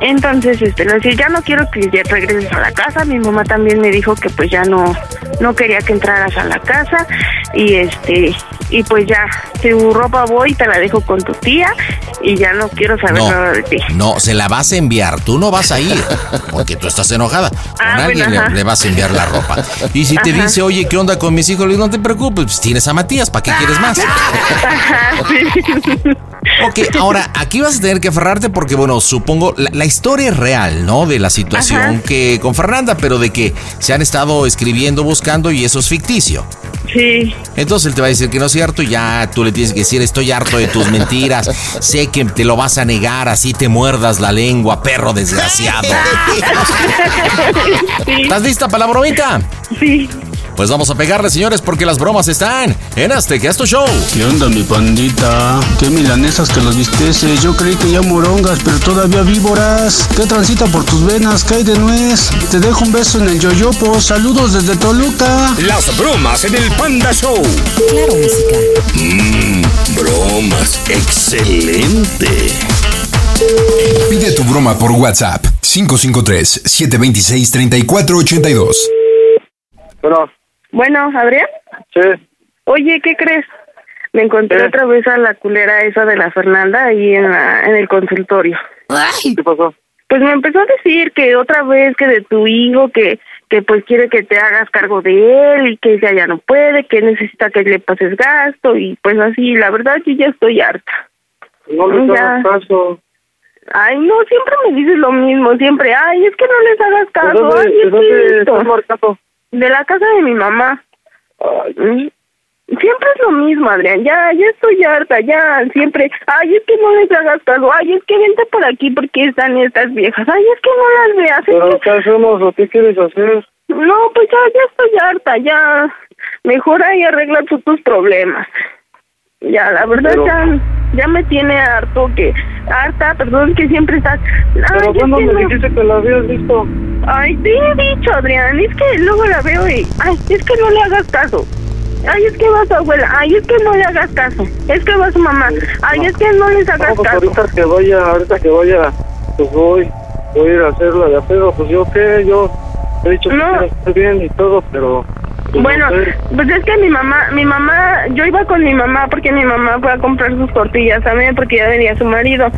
Entonces, este, le decía, ya no quiero que ya regreses a la casa. Mi mamá también me dijo que pues ya no, no quería que entraras a la casa. Y este, y pues ya, tu ropa voy te la dejo con tu tía. Y ya no quiero saber No, nada de ti. no, se la vas a enviar. Tú no vas a ir porque tú estás enojada. Con Ah, alguien le, ajá. le vas a enviar la ropa. Y si te Ajá. dice, oye, ¿qué onda con mis hijos? Le digo, no te preocupes, pues tienes a Matías, ¿para qué quieres más? Ok, ahora aquí vas a tener que aferrarte porque, bueno, supongo la, la historia es real, ¿no? De la situación Ajá. que con Fernanda, pero de que se han estado escribiendo, buscando y eso es ficticio. Sí. Entonces él te va a decir que no es cierto y ya tú le tienes que decir, estoy harto de tus mentiras, sé que te lo vas a negar, así te muerdas la lengua, perro desgraciado. ¿Estás lista para la bromita? Sí. Pues vamos a pegarle, señores, porque las bromas están en este que es tu show. ¿Qué onda, mi pandita? ¿Qué milanesas que los visteces? Yo creí que ya morongas, pero todavía víboras. ¿Qué transita por tus venas? ¿Qué hay de nuez? Te dejo un beso en el yoyopo. Saludos desde Toluca. Las bromas en el Panda Show. Claro, música. Mmm, bromas. Excelente. Pide tu broma por WhatsApp 553-726-3482. Bueno, Bueno, Adrián. sí. Oye, ¿qué crees? Me encontré otra vez a la culera esa de la Fernanda ahí en, la, en el consultorio. ¿Qué pasó? Pues me empezó a decir que otra vez que de tu hijo, que, que pues quiere que te hagas cargo de él y que ella ya no puede, que necesita que le pases gasto y pues así, la verdad yo ya estoy harta. No le hagas caso. Ay, no, siempre me dices lo mismo, siempre, ay, es que no les hagas ¿De caso, ay, es que esto. estás marcando? De la casa de mi mamá. Siempre es lo mismo, Adrián. Ya, ya estoy harta, ya siempre. Ay, es que no les hagas caso. Ay, es que vente por aquí porque están estas viejas. Ay, es que no las veas. ¿Pero qué hacemos o qué quieres hacer? No, pues ya, ya estoy harta, ya. Mejor ahí arregla tú tus problemas. Ya, la verdad Pero- ya, ya me tiene harto que, harta, perdón, que siempre estás. ¿Pero que me no- dijiste que la habías visto? Ay, te he dicho, Adrián, es que luego la veo y, ay, es que no le hagas caso. Ay, es que va su abuela. Ay, es que no le hagas caso. Es que va su mamá. Ay, es que no les hagas No, pues caso. ahorita que vaya, ahorita que vaya, pues voy, voy a ir a hacerla de apego. Pues yo qué, yo he dicho que quiero estar bien y todo, pero... Bueno, no pues es que mi mamá, mi mamá, yo iba con mi mamá porque mi mamá fue a comprar sus tortillas también porque ya venía su marido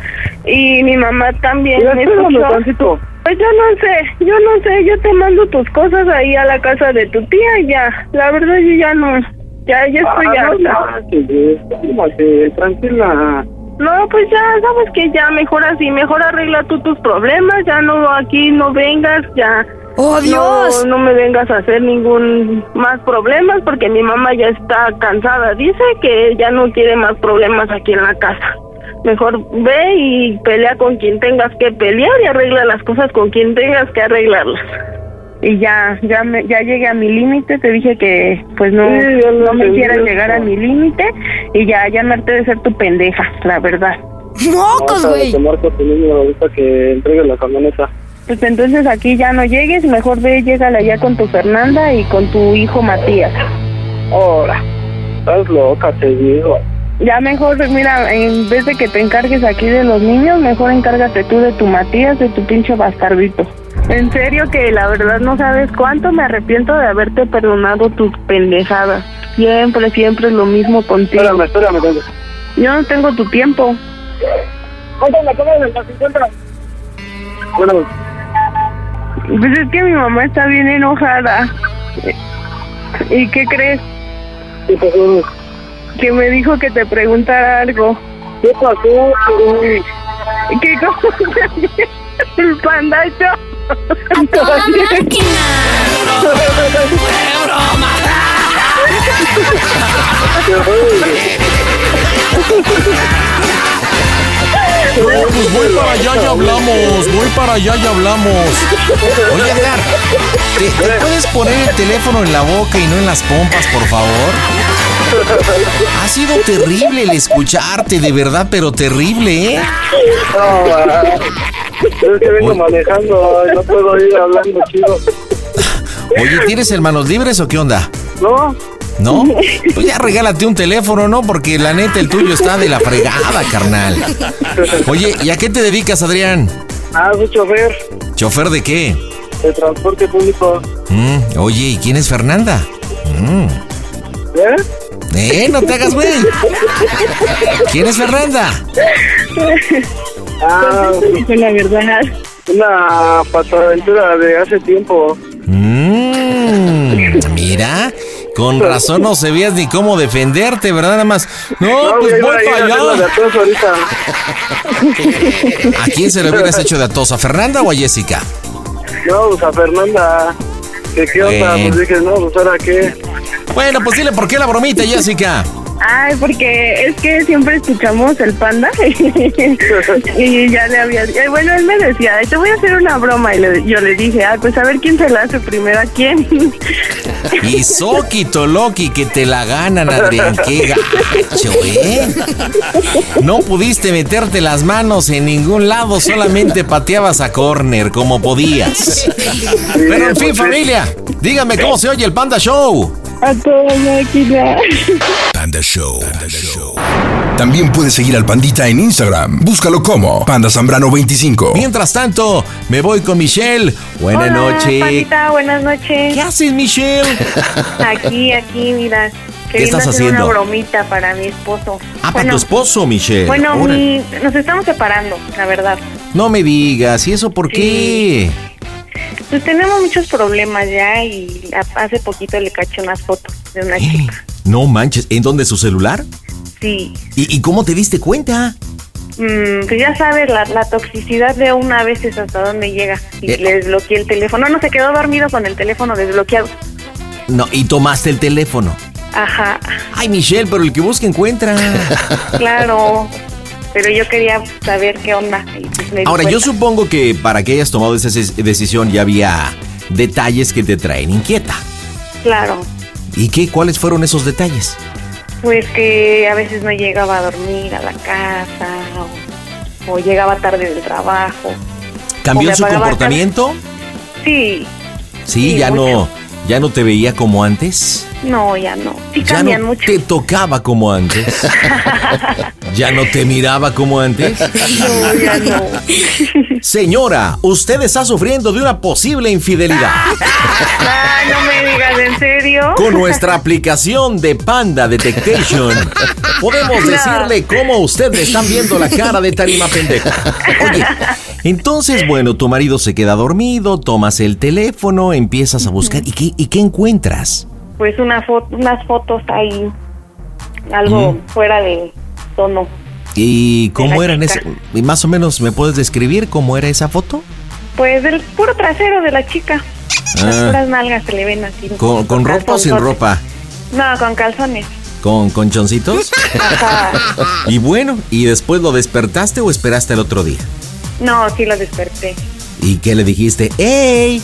y mi mamá también escuchó. Pues yo no sé, yo no sé, yo te mando tus cosas ahí a la casa de tu tía y ya. La verdad yo ya no, ya, ya estoy Ah, no manches, cálmate, tranquila. No, pues ya, sabes que ya mejor así, mejor arregla tú tus problemas, ya no aquí no vengas, ya. ¡Oh, Dios! No, no me vengas a hacer ningún más problemas porque mi mamá ya está cansada. Dice que ya no quiere más problemas aquí en la casa. Mejor ve y pelea con quien tengas que pelear y arregla las cosas con quien tengas que arreglarlas. Y ya, ya, me, ya llegué a mi límite, te dije que pues no, Sí, ya no me quieras llegar a mi límite y ya, ya me harté de ser tu pendeja, la verdad. ¡Mocos, güey! Te marco tu número ahorita que entregue la camioneta. Pues entonces aquí ya no llegues, mejor ve, llégale allá con tu Fernanda y con tu hijo Matías. Ahora, estás loca, te digo. Ya mejor, mira, en vez de que te encargues aquí de los niños, mejor encárgate tú de tu Matías, de tu pinche bastardito. En serio que la verdad no sabes cuánto me arrepiento de haberte perdonado tus pendejadas. Siempre, siempre es lo mismo contigo. Espérame, espérame, espérame. Yo no tengo tu tiempo. ¿Cuánto me cobras de las 50? Bueno, Pues es que mi mamá está bien enojada. ¿Y qué crees? ¿qué pasó? Que me dijo que te preguntara algo. ¿Qué pasó? ¿Qué cosa? El panda show. No, pues voy para allá y hablamos, voy para allá y hablamos. Oye, Edgar, ¿te, te puedes poner el teléfono en la boca y no en las pompas, por favor? Ha sido terrible el escucharte, de verdad, pero terrible, ¿eh? No, es que vengo manejando, no puedo ir hablando chido. Oye, ¿tienes hermanos libres o qué onda? ¿No? ¿No? Pues ya regálate un teléfono, ¿no? Porque la neta el tuyo está de la fregada, carnal. Oye, ¿y a qué te dedicas, Adrián? Ah, soy chofer ¿Chofer de qué? de transporte público. Mm, oye, ¿y quién es Fernanda? Mm. ¿Eh? Eh, no te hagas güey. ¿Quién es Fernanda? Ah, la verdad. una patoaventura de hace tiempo. Mm, mira, con razón no sabías ni cómo defenderte, ¿verdad? Nada más. No, No, pues voy para allá. ¿A quién se le hubieras hecho de atosa? ¿A Fernanda o a Jessica? No, pues a Fernanda. ¿Qué, qué onda? Bueno. Pues dije, no, pues ahora qué. Bueno, pues dile por qué la bromita, Jessica. Ay, porque es que siempre escuchamos el panda y ya le había... eh, Bueno, él me decía, "Ay, te voy a hacer una broma y le- yo le dije, ah, pues a ver quién se la hace primero a quién. Y Soquito Loki, que te la ganan, Adrián. Qué gacho, ¿eh? No pudiste meterte las manos en ningún lado, solamente pateabas a corner como podías. Pero en fin, familia, dígame cómo se oye el Panda Show. A toda máquina. Panda Show. También puedes seguir al Pandita en Instagram. Búscalo como Panda Zambrano 25. Mientras tanto, me voy con Michelle. Buenas Hola, noches. Pandita, buenas noches. ¿Qué haces, Michelle? Aquí, aquí, mira. ¿Qué estás hacer haciendo? una bromita para mi esposo. Ah, para Bueno, tu esposo, Michelle. Bueno, mi- nos estamos separando, la verdad. No me digas, ¿y eso por qué? Pues tenemos muchos problemas ya y hace poquito le caché unas fotos de una chica. No manches, ¿en dónde su celular? Sí. ¿Y, y cómo te diste cuenta? Mm, pues ya sabes, la, la toxicidad de una vez es hasta dónde llega. Y Eh. le desbloqueé el teléfono. No, se quedó dormido con el teléfono desbloqueado. No, y tomaste el teléfono. Ajá, Ay, Michelle, pero el que busca encuentra. claro. Pero yo quería saber qué onda. pues Ahora, yo supongo que para que hayas tomado esa decisión ya había detalles que te traen inquieta. Claro. ¿Y qué? ¿Cuáles fueron esos detalles? Pues que a veces no llegaba a dormir a la casa o, o llegaba tarde del trabajo. ¿Cambió su comportamiento? Sí, Sí, Sí, ya no, ya no te veía como antes. No, ya no. Sí Ya cambian no mucho. te tocaba como antes. ya no te miraba como antes. No, ya no. Señora, usted está sufriendo de una posible infidelidad. Ah, no me digas, ¿en serio? Con nuestra aplicación de Panda Detectation, podemos No. decirle cómo usted le están viendo la cara de tarima pendeja. Oye, entonces, bueno, tu marido se queda dormido, tomas el teléfono, empiezas a buscar. ¿Y qué, y qué encuentras? Pues una unas fotos ahí, algo Mm. fuera de tono. ¿Y cómo eran ese? y Más o menos, ¿me puedes describir cómo era esa foto? Pues del puro trasero de la chica. Las Ah. puras nalgas se le ven así. ¿Con, con ropa o sin ropa? No, con calzones. ¿Con conchoncitos? Ajá. Y bueno, ¿y después lo despertaste o esperaste el otro día? No, sí lo desperté. ¿Y qué le dijiste? ¡Ey!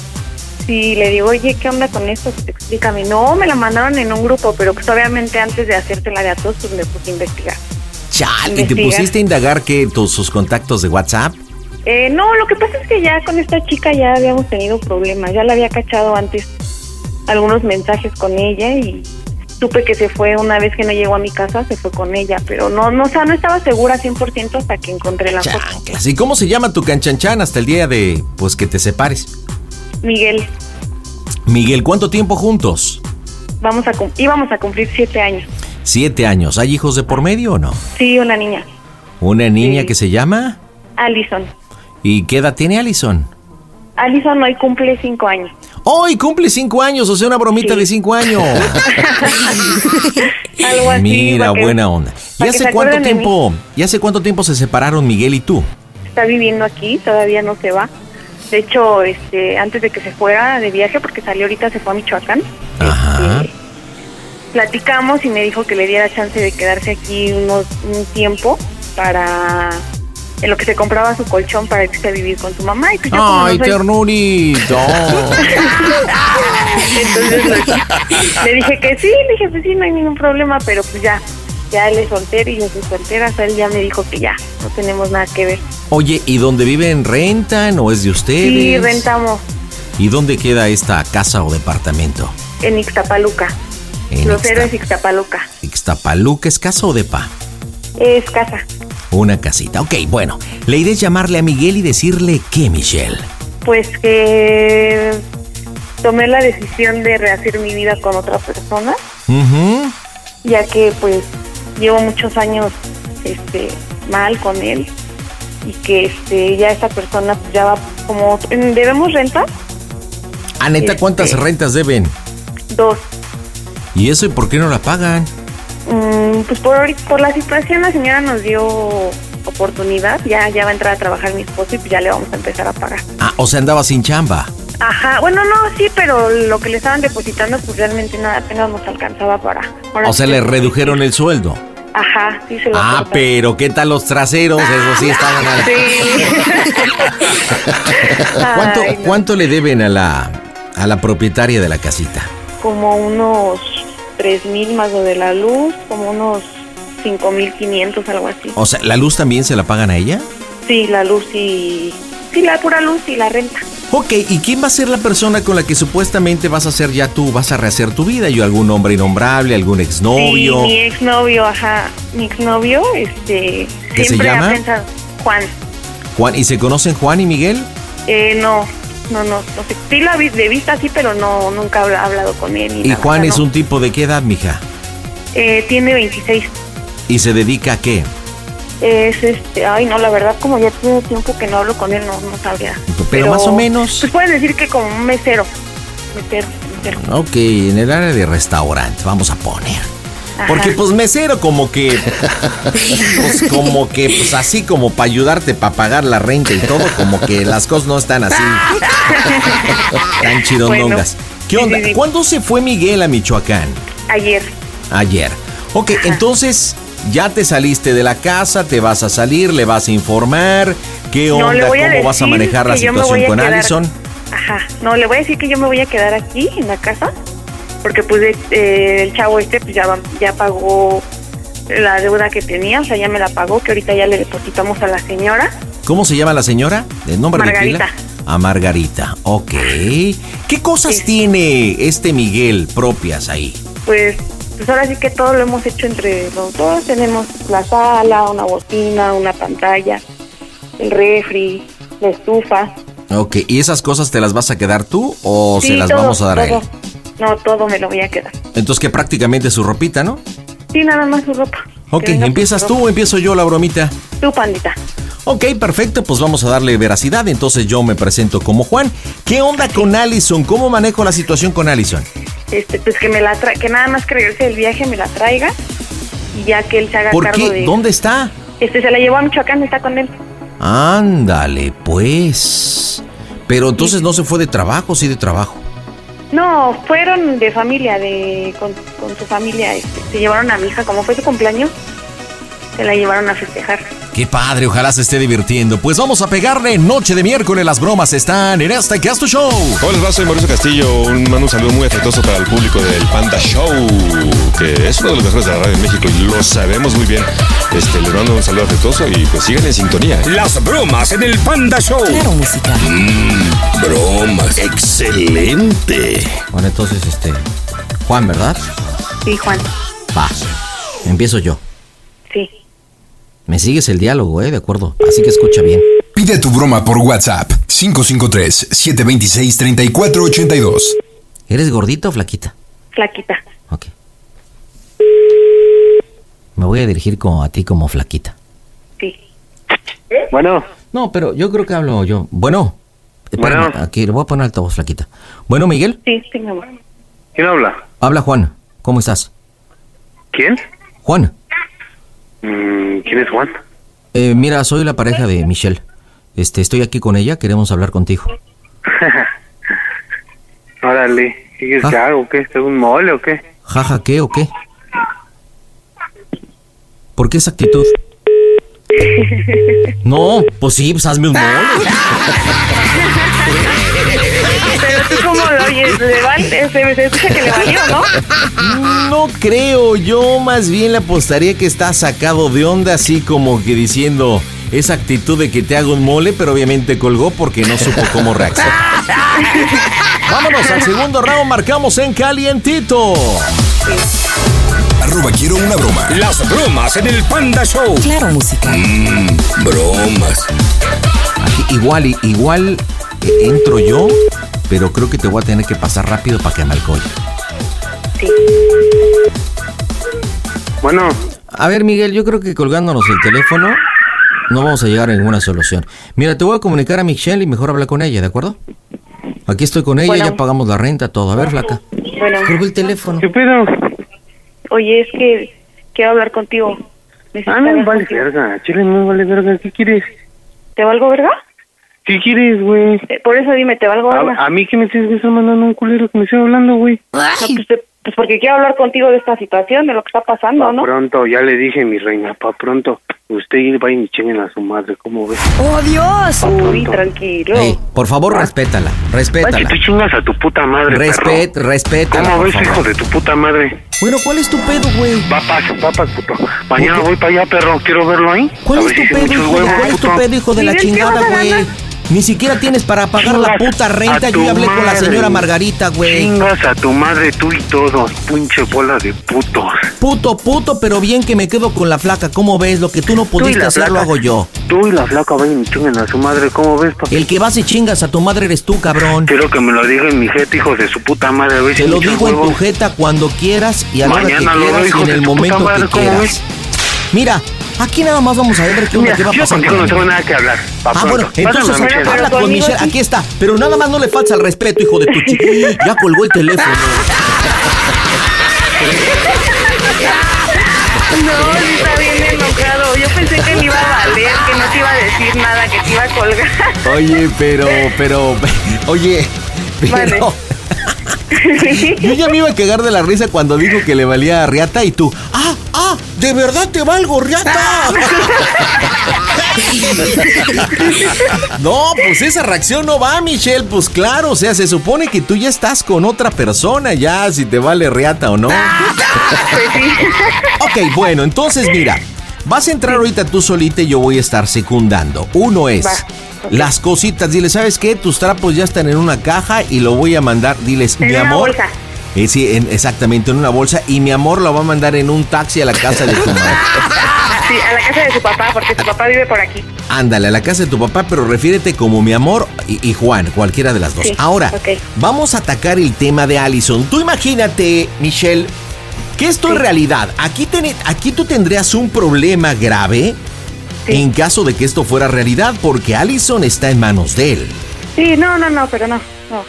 Sí, le digo, oye, ¿qué onda con esto? Pues explícame. No, me la mandaron en un grupo, pero pues obviamente antes de hacértela de a todos, pues me puse a investigar. Chale, ¿y te pusiste a indagar que tus, sus contactos de WhatsApp? Eh, no, lo que pasa es que ya con esta chica ya habíamos tenido problemas. Ya la había cachado antes algunos mensajes con ella y supe que se fue una vez que no llegó a mi casa, se fue con ella, pero no, no, o sea, no estaba segura 100% hasta que encontré la foto. Así, ¿cómo se llama tu canchanchan hasta el día de, pues, que te separes? Miguel, Miguel, ¿cuánto tiempo juntos? vamos a íbamos a cumplir siete años. Siete años. ¿Hay hijos de por medio o no? Sí, una niña, ¿Una niña que se llama? Allison. ¿Y qué edad tiene Allison? Allison hoy cumple cinco años. ¡Hoy cumple cinco años! O sea, una bromita de cinco años. Algo así. Mira, que- buena onda. ¿Y hace cuánto tiempo? ¿Y hace cuánto tiempo se separaron Miguel y tú? Está viviendo aquí, todavía no se va. De hecho, este, antes de que se fuera de viaje, porque salió ahorita, se fue a Michoacán. Ajá. platicamos y me dijo que le diera chance de quedarse aquí unos, un tiempo para en lo que se compraba su colchón para irse a vivir con su mamá y pues yo como ¡Ay, no soy- ternurito! entonces le, le dije que sí, le dije pues sí, no hay ningún problema, pero pues ya, ya él es soltero y yo soy soltera, o sea, él ya me dijo que ya, no tenemos nada que ver. Oye, ¿y dónde viven? ¿Rentan o es de ustedes? Sí, rentamos ¿Y dónde queda esta casa o departamento? en Ixtapaluca, En Los Ixta- Héroes Ixtapaluca, Ixtapaluca, ¿es casa o depa? es casa. una casita. Ok, bueno, la idea es llamarle a Miguel y decirle que, Michelle. Pues que tomé la decisión de rehacer mi vida con otra persona, Ujú. ya que pues llevo muchos años este mal con él y que este ya esta persona pues, ya va como debemos renta Ah, neta, ¿cuántas Este- rentas deben? dos ¿Y eso y por qué no la pagan? Mm, pues por por la situación la señora nos dio oportunidad ya ya va a entrar a trabajar mi esposo y pues ya le vamos a empezar a pagar Ah, o sea, andaba sin chamba. Ajá bueno no sí pero lo que le estaban depositando pues realmente nada apenas nos alcanzaba para O sea, sí le redujeron el sueldo. ajá sí se lo Ah, pero ¿qué tal los traseros? Eso sí estaban al... ¿Cuánto, Ay, no. ¿Cuánto le deben a la, a la propietaria de la casita? como unos tres mil más lo de la luz, como unos cinco mil quinientos, algo así. O sea, ¿la luz también se la pagan a ella? Sí, la luz y... Sí, la pura luz y la renta. Ok, ¿y quién va a ser la persona con la que supuestamente vas a hacer ya tú, vas a rehacer tu vida? ¿Yo algún hombre innombrable, algún exnovio? Sí, mi exnovio, ajá. Mi exnovio, este... ¿Qué se siempre llama? ha pensado... Juan. Juan, ¿y se conocen Juan y Miguel? Eh, no, no, no, no sé. Sí la vi de vista, sí, pero no, nunca he habla- hablado con él. ¿Y nada, Juan o sea, es no. un tipo de qué edad, mija? Eh, tiene 26. ¿Y se dedica a qué? Es este... Ay, no, la verdad, como ya tiene tiempo que no hablo con él, no, no sabría. Pero, más o menos. Pues puedes decir que como un mesero. Mesero, mesero. Ok, en el área de restaurante, vamos a poner. Ajá. Porque pues mesero como que, pues como que, pues así como para ayudarte para pagar la renta y todo, como que las cosas no están así tan chidondongas. ¿Qué onda? sí, sí. ¿Cuándo se fue Miguel a Michoacán? Ayer. Ayer. Ok, entonces ya te saliste de la casa, te vas a salir, le vas a informar, qué No, onda, cómo vas a manejar la situación con quedar- Allison. Ajá. No, le voy a decir que yo me voy a quedar aquí en la casa. Porque pues eh, el chavo este pues ya, ya pagó la deuda que tenía, o sea, ya me la pagó, que ahorita ya le depositamos a la señora. ¿Cómo se llama la señora? ¿El nombre Margarita. de pila? A Margarita, ok. ¿Qué cosas tiene este Miguel propias ahí? Pues, pues ahora sí que todo lo hemos hecho entre los dos. Tenemos la sala, una bocina, una pantalla, el refri, la estufa. Ok, ¿y esas cosas te las vas a quedar tú o se las todo, vamos a dar a él? No, todo me lo voy a quedar. Entonces que prácticamente su ropita, ¿no? Sí, nada más su ropa. Ok, ¿empiezas tú o empiezo yo la bromita? Tu pandita. Ok, perfecto, pues vamos a darle veracidad. Entonces yo me presento como Juan. ¿Qué onda con Allison? ¿Cómo manejo la situación con Allison? Este, pues que me la tra que nada más que regrese del viaje me la traiga y ya que él se haga ¿Por cargo qué? de ¿Dónde está? Este se la llevó a Michoacán, está con él. Ándale, pues. Pero entonces no se fue de trabajo, sí de trabajo. No, fueron de familia, de con, con su familia, este, se llevaron a mi hija, como fue su cumpleaños, se la llevaron a festejar. Qué padre, ojalá se esté divirtiendo. Pues vamos a pegarle noche de miércoles. Las bromas están en este tu show. Hola, les va, soy Mauricio Castillo. Un, mando un saludo muy afectuoso para el público del Panda Show, que es uno de los mejores de la radio en México y lo sabemos muy bien. Este, les mando un saludo afectuoso y pues sigan en sintonía. ¿eh? Las bromas en el Panda Show. Claro, música. Mmm, bromas. Excelente. Bueno, entonces, este. Juan, ¿verdad? Sí, Juan, Va. Empiezo yo. sí. Me sigues el diálogo, ¿eh? De acuerdo. Así que escucha bien. Pide tu broma por WhatsApp 553-726-3482. ¿Eres gordita o flaquita? Flaquita. Me voy a dirigir como a ti como flaquita. Sí. Bueno. No, pero yo creo que hablo yo. Bueno. Espérame, Bueno. aquí le voy a poner altavoz flaquita. Bueno, Miguel. Sí, sí, mi amor. ¿Quién habla? Habla Juan. ¿Cómo estás? ¿Quién? Juan. Mm, ¿Quién es Juan? Eh, mira, soy la pareja de Michelle. Este, estoy aquí con ella, queremos hablar contigo. Órale. ¿Qué quieres Ah. que haga o qué? ¿Es un mole o qué? Jaja, ¿qué o qué? ¿Por qué esa actitud? No, pues sí, pues hazme un mole. Pero tú cómo lo oyes. Se, se escucha que le valió, ¿no? No creo, yo más bien le apostaría que está sacado de onda, así como que diciendo esa actitud de que te hago un mole, pero obviamente colgó porque no supo cómo reaccionar. Vámonos al segundo round, marcamos en calientito. Arroba quiero una broma. Las bromas en el Panda Show. Claro, música. Mmm, bromas. Aquí, igual, igual eh, entro yo, pero creo que te voy a tener que pasar rápido para que me alcohol. Bueno. A ver, Miguel, yo creo que colgándonos el teléfono no vamos a llegar a ninguna solución. Mira, te voy a comunicar a Michelle y mejor habla con ella, ¿de acuerdo? Aquí estoy con ella, Bueno. ya pagamos la renta, todo. A ver, flaca. Bueno. Colgó el teléfono. ¿Qué pedo? Oye, es que quiero hablar contigo. Necesito Ah, me hablar vale contigo. verga. Chile, me vale verga. ¿Qué quieres? ¿Te valgo verga? ¿Qué quieres, güey? Eh, Por eso dime, ¿te valgo verga? A, a mí que me tienes que estar mandando un culero que me estoy hablando, güey. No, pues, te- pues porque quiero hablar contigo de esta situación, de lo que está pasando, Pa' ¿no? pronto, ya le dije, mi reina, pa' pronto. Usted va y chinguen a su madre, ¿cómo ves? ¡Oh, Dios! Uy, tranquilo. Ey, por favor, respétala, Ay, respétala. si tú chingas a tu puta madre, Respet, perro. respétala, ¿Cómo ves, favor. hijo de tu puta madre? Bueno, ¿cuál es tu pedo, güey? Papas, papas, puto. Mañana voy para allá, perro. Quiero verlo ahí. ¿Cuál es tu si pedo, muchos hijo? huevos, ¿Cuál es tu pedo, hijo de la Miguel, ¿qué chingada, güey? Ni siquiera tienes para pagar la puta renta. Yo ya hablé con la señora Margarita, güey. Chingas a tu madre, tú y todos. Pinche bola de putos. Puto, puto, pero bien que me quedo con la flaca. ¿Cómo ves? Lo que tú no pudiste hacer, lo hago yo. Tú y la flaca vayan y chinguen a su madre. ¿Cómo ves, papi? El que vas y chingas a tu madre eres tú, cabrón. Quiero que me lo diga en mi jeta, hijo de su puta madre. Si Te lo digo en tu jeta cuando quieras y a la hora que quieras y en el momento que ¿cómo quieras. Mira, aquí nada más vamos a ver qué, onda, Mira, qué va a yo pasar. contigo no tengo nada que hablar. Pa' Ah, bueno, entonces Pásame habla con Michelle, aquí está. Pero nada más no le falta el respeto, hijo de tu chica. Ya colgó el teléfono. No, está bien enojado. Yo pensé que me iba a valer, que no te iba a decir nada, que te iba a colgar. Oye, pero, pero, oye, pero. Yo ya me iba a cagar de la risa cuando dijo que le valía a Riata y tú, ah, de verdad te valgo, Riata. No, pues esa reacción no va, Michelle. Pues claro, o sea, se supone que tú ya estás con otra persona, ya, si te vale Riata o no. Ok, bueno, entonces mira, vas a entrar ahorita tú solita y yo voy a estar secundando. Uno es Va, las cositas, dile, ¿sabes qué? Tus trapos ya están en una caja y lo voy a mandar, diles, En mi una amor. bolsa. Eh, sí, en- exactamente, en una bolsa. Y mi amor lo va a mandar en un taxi a la casa de tu madre. Sí, a la casa de su papá, porque su papá vive por aquí. Ándale, a la casa de tu papá, pero refiérete como mi amor y, y Juan, cualquiera de las dos. Sí, Ahora, vamos a atacar el tema de Allison. Tú imagínate, Michelle, que esto es realidad. Aquí, ten- aquí tú tendrías un problema grave en caso de que esto fuera realidad, porque Allison está en manos de él. Sí, no, no, no, pero no, no.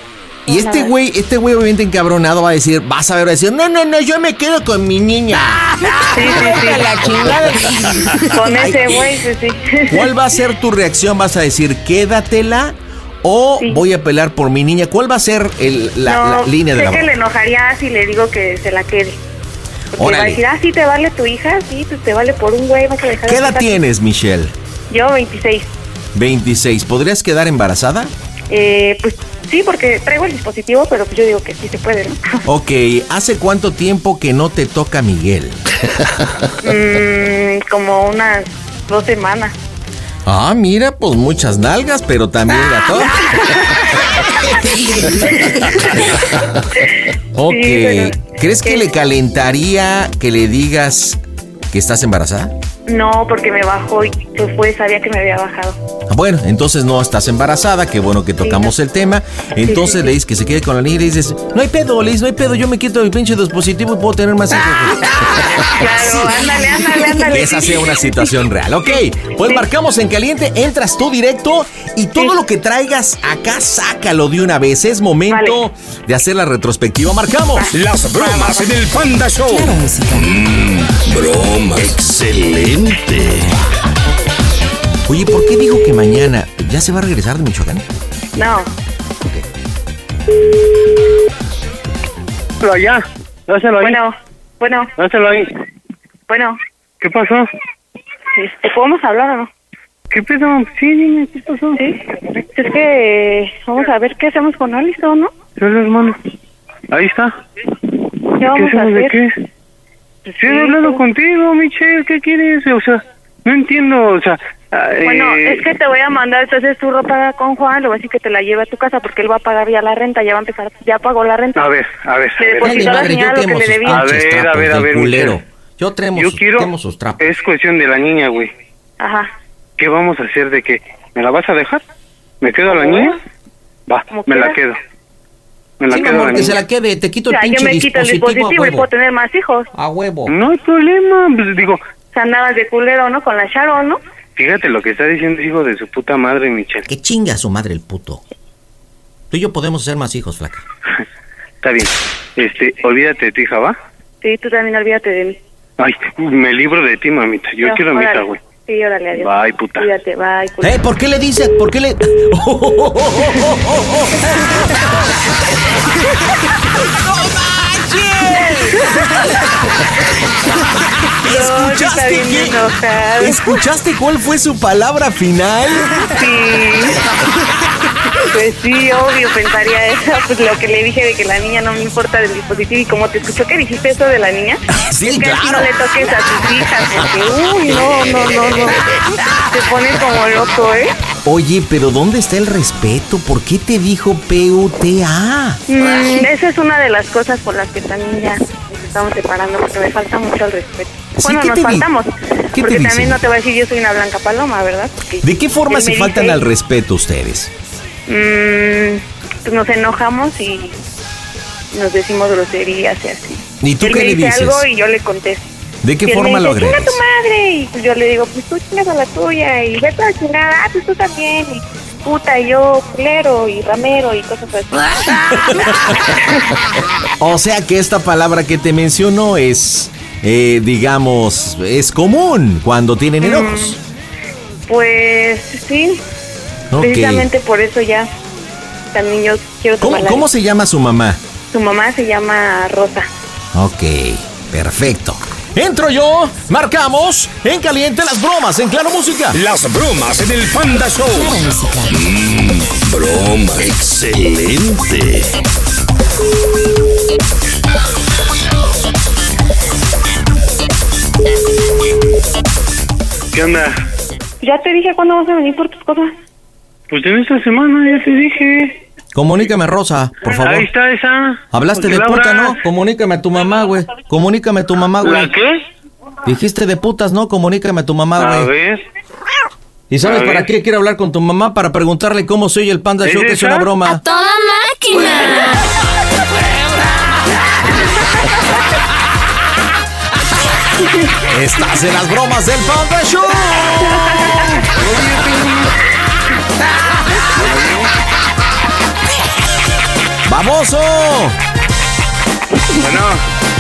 Y este güey, este güey obviamente encabronado va a decir, vas a ver, va a decir, no, no, no, yo me quedo con mi niña. Sí, sí, sí. La chingada. Con ese güey, sí, sí. ¿Cuál va a ser tu reacción? ¿Vas a decir, quédatela? ¿O voy a pelear por mi niña? ¿Cuál va a ser el- la, no, la línea de sé la que le enojaría si le digo que se la quede. Porque va a decir, ah, sí, te vale tu hija, sí, pues te vale por un güey, vas a dejar ¿Qué de edad tienes, Michelle? Yo, 26. 26. ¿Podrías quedar embarazada? Eh, pues sí, porque traigo el dispositivo, pero pues yo digo que sí se puede, ¿no? Ok, ¿hace cuánto tiempo que no te toca Miguel? Mm, como unas dos semanas. Ah, mira, pues muchas nalgas, pero también la toca. ok, Sí, ¿crees que le calentaría que le digas que estás embarazada? No, porque me bajó y pues fue, sabía que me había bajado. Ah, Bueno, entonces no estás embarazada, qué bueno que tocamos el tema. Entonces sí, sí. le dices que se quede con la niña y le dices, no hay pedo, le dices, no hay pedo, yo me quito el pinche dispositivo y puedo tener más hijos. Claro, ándale, ándale, ándale. Que esa sea una situación real. Ok, pues marcamos en caliente, entras tú directo y todo lo que traigas acá, sácalo de una vez. Es momento de hacer la retrospectiva. Marcamos. Las bromas en el Panda Show. Mmm, broma. Excelente. Oye, ¿por qué dijo que mañana ya se va a regresar de Michoacán? No. Dáselo allá. Dáselo ahí. Bueno, bueno, Dáselo ahí. bueno. ¿Qué pasó? Este, ¿Podemos hablar o no? ¿Qué pedo? Sí, dime, ¿qué pasó? Sí. Es que vamos a ver qué hacemos con Alison, ¿no? Yo le hermano. Ahí está. ¿Qué vamos a hacemos de hacer? qué? Pues Sí, he sí, hablado pues- contigo, Michelle. ¿Qué quieres? O sea, no entiendo. O sea, Bueno, eh, es que te voy a mandar entonces tu ropa con Juan, le voy a decir que te la lleve a tu casa porque él va a pagar ya la renta, ya va a empezar, ya pagó la renta. A ver, a ver. a Le ver. la señora lo que le debía. A ver, a ver, a ver, Michelle. Yo tenemos, Yo quiero. tenemos sus trapos. Es cuestión de la niña, güey. Ajá. ¿Qué vamos a hacer de que me la vas a dejar? ¿Me quedo a la niña? Va, me la quieras. quedo. Me la Sí, quedo a amor, la que se la quede, te quito el Ya, yo pinche me quito el dispositivo, dispositivo a y huevo. puedo tener más hijos. A huevo. No hay problema, pues digo, O sea, andabas de culero, ¿no? Con la Sharon, ¿no? Fíjate lo que está diciendo hijo de su puta madre, Michelle. Que chinga a su madre el puto. Tú y yo podemos hacer más hijos, flaca. Está bien. Este, olvídate de ti, hija, ¿va? Sí, tú también olvídate de mí. Ay, me libro de ti, mamita. Yo No, quiero a mi hija, güey. Sí, órale, adiós. Bye, puta. Cuídate, bye. culero. ¿Eh? ¿Por qué le dices? ¿Por qué le...? No, sí bien qué? ¿Escuchaste cuál fue su palabra final? Sí. Pues sí, obvio, pensaría eso. Pues lo que le dije de que la niña no me importa del dispositivo. Y como te escuchó que dijiste eso de la niña, Sí, es que claro. no le toques a tus hijas. Porque, uy, no, no, no, no. Te pones como loco, ¿eh? Oye, pero ¿dónde está el respeto? ¿Por qué te dijo PUTA? Mm, esa es una de las cosas por las que también ya nos estamos separando, porque me falta mucho el respeto. Sí, bueno, ¿qué nos te faltamos. qué te porque dicen? también no te voy a decir yo soy una blanca paloma, ¿verdad? Porque ¿De qué forma se faltan dice, al respeto ustedes? mm, pues nos enojamos y nos decimos groserías y así. ¿Y tú él qué me le dice dices? algo y yo le contesto. ¿De qué él forma lo agredes? "Chinga tu madre! Y yo le digo, pues tú chingas a la tuya y vete a la chingada, ah, pues tú también. Y puta, y yo culero y ramero y cosas así. O sea que esta palabra que te mencionó es, eh, digamos, es común cuando tienen enojos. Pues sí, Ok. precisamente por eso ya también yo quiero ¿Cómo, tomar la- cómo se llama su mamá? Su mamá se llama Rosa. Ok, perfecto. Entro yo, marcamos en caliente las bromas en Claro Música. Las bromas en el Panda Show. Mm, broma. Excelente. ¿Qué onda? Ya te dije cuándo vas a venir por tus cosas. Pues en esta semana ya te dije. Comunícame, Rosa, por favor. Ahí está esa. Hablaste de puta, ¿no? Comunícame a tu mamá, güey. Comunícame a tu mamá, güey. ¿La qué? Dijiste de putas, ¿no? Comunícame a tu mamá, A güey. ver. ¿Y sabes a para ver. qué quiero hablar con tu mamá? Para preguntarle cómo soy el Panda ¿Es Show, que es una broma. ¡Toda máquina! Estás en las bromas del Panda Show. ¡Baboso! Bueno.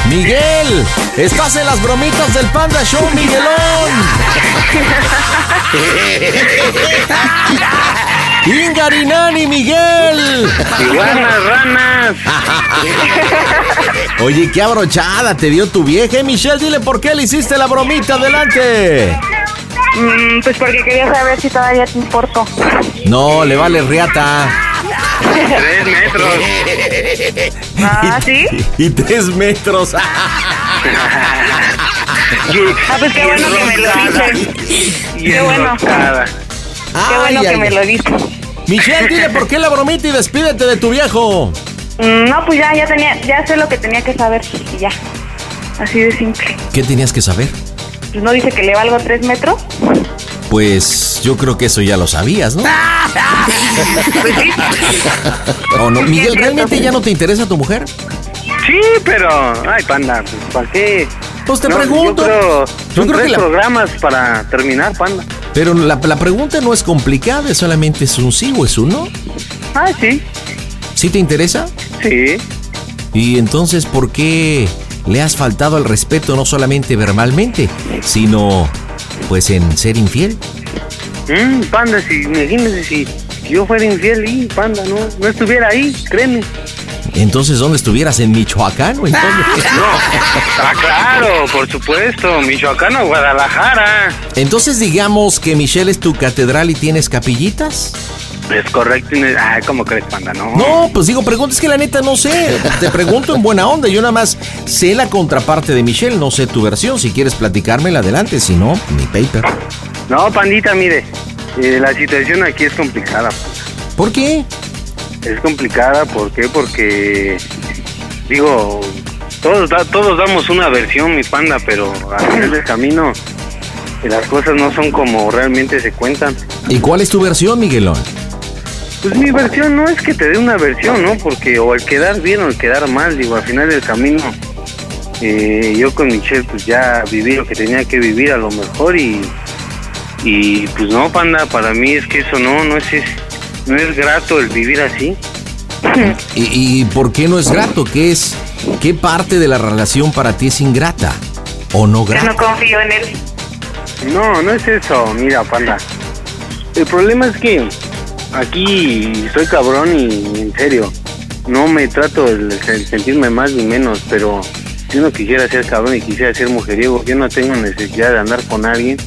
Miguel, estás en las bromitas del Panda Show, Miguelón. Ingarinani, Miguel. Iguanas, ranas. Oye, qué abrochada te dio tu vieja, Eh, Michelle. Dile por qué le hiciste la bromita. Adelante. Mm, pues porque quería saber si todavía te importo. No, le vale riata. Tres metros. Ah, ¿sí? Y tres metros. Ah, pues qué bueno que me lo dices. Qué bueno. Qué bueno que me lo dices. Michelle, dile por qué la bromita y despídete de tu viejo. Mm, No, pues ya, ya tenía, ya sé lo que tenía que saber y ya. Así de simple. ¿Qué tenías que saber? Pues no dice que le valgo tres metros. Pues yo creo que eso ya lo sabías, ¿no? Pues sí. ¿O no? Miguel, ¿realmente ya no te interesa tu mujer? Sí, pero. Ay, panda, pues, ¿para qué? Pues te No, pregunto. Yo creo, Yo son creo tres que la- programas para terminar, panda. Pero la, la pregunta no es complicada, es solamente es un sí o es un no. Ah, sí. ¿Sí te interesa? Sí. Y entonces, ¿por qué le has faltado al respeto no solamente verbalmente, sino pues en ser infiel? Mm, panda, si, imagínese si yo fuera infiel y panda, no, no estuviera ahí, créeme. Entonces, ¿dónde estuvieras? ¿En Michoacán o en dónde? Ah, claro, por supuesto, Michoacán o Guadalajara. Entonces, digamos que Michelle es tu catedral y tienes capillitas. Es correcto. y no- Ay, ¿cómo crees, panda? No. No, pues digo, pregunta, es que la neta no sé. Te pregunto en buena onda. Yo nada más sé la contraparte de Michelle, no sé tu versión. Si quieres platicármela adelante, si no, mi paper. No, pandita, mire, eh, la situación aquí es complicada. ¿Por qué? Es complicada, ¿por qué? Porque, digo, todos, da- todos damos una versión, mi panda, pero al final del camino las cosas no son como realmente se cuentan. ¿Y cuál es tu versión, Miguelón? Pues mi versión no es que te dé una versión, ¿no? Porque o el quedar bien o el quedar mal, digo, al final del camino, eh, yo con Michelle pues ya viví lo que tenía que vivir a lo mejor y, y pues no, panda, para mí es que eso no, no es, es- no es grato el vivir así. ¿Y, y por qué no es grato? ¿Qué es, qué parte de la relación para ti es ingrata o no Yo grata? no confío en él. No, no es eso, mira, panda. El problema es que aquí soy cabrón y en serio, no me trato de sentirme más ni menos, pero si uno quisiera ser cabrón y quisiera ser mujeriego, yo no tengo necesidad de andar con alguien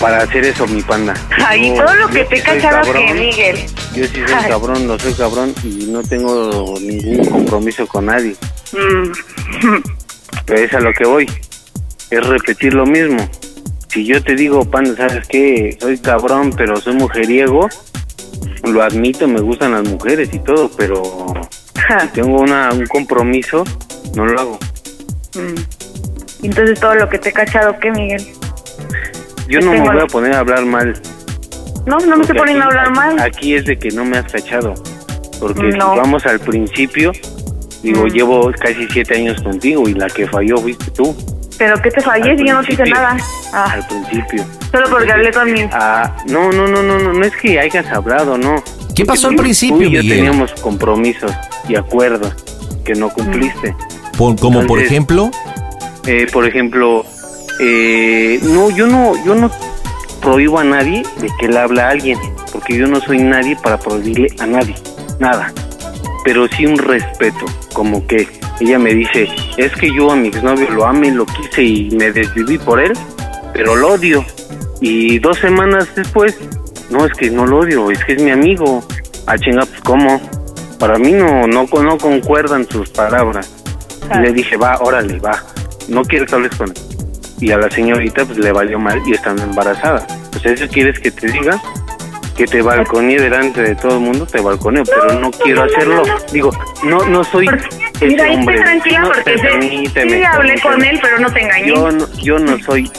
para hacer eso, mi panda. Ay, Yo- todo lo que te cachado que Miguel. Yo sí soy Ay. cabrón, no soy cabrón y no tengo ningún compromiso con nadie. Mm. Pero es a lo que voy. Es repetir lo mismo. Si yo te digo, panda, ¿sabes qué? Soy cabrón, pero soy mujeriego. Lo admito, me gustan las mujeres y todo, pero si tengo una, un compromiso, no lo hago. Mm. Entonces todo lo que te he cachado, ¿qué, Miguel? Yo no me voy a poner a hablar mal. No, no me estoy poniendo a hablar mal. Aquí es de que no me has cachado. Porque No. si vamos al principio, digo, Mm. llevo casi siete años contigo y la que falló fuiste tú, Pero que te fallé Al si yo no te hice nada. Ah, al principio. Solo porque hablé con mi... Ah, no, no, no, no, no, no es que hayas hablado, no. ¿Qué pasó al principio, tú y yo Miguel? teníamos compromisos y acuerdos que no cumpliste. Por- como por ejemplo, Eh, por ejemplo, eh, no, yo no, yo no prohíbo a nadie de que le hable a alguien, porque yo no soy nadie para prohibirle a nadie, nada. Pero sí un respeto, como que ella me dice, es que yo a mi exnovio lo amé, lo quise y me desviví por él, pero lo odio. Y dos semanas después, no es que no lo odio, es que es mi amigo. Ah, chinga, pues cómo. Para mí no, no, no concuerdan sus palabras. Y le dije, va, órale, va. No quiero que hables con él. Y a la señorita pues le valió mal y estando embarazada. Pues eso quieres que te diga, que te balconee delante de todo el mundo, te balconeo, pero no quiero hacerlo. Digo, no, no soy ese Mira, hombre. tranquila No, porque permíteme, sí hablé con él, pero no te engañé. Yo no, yo no soy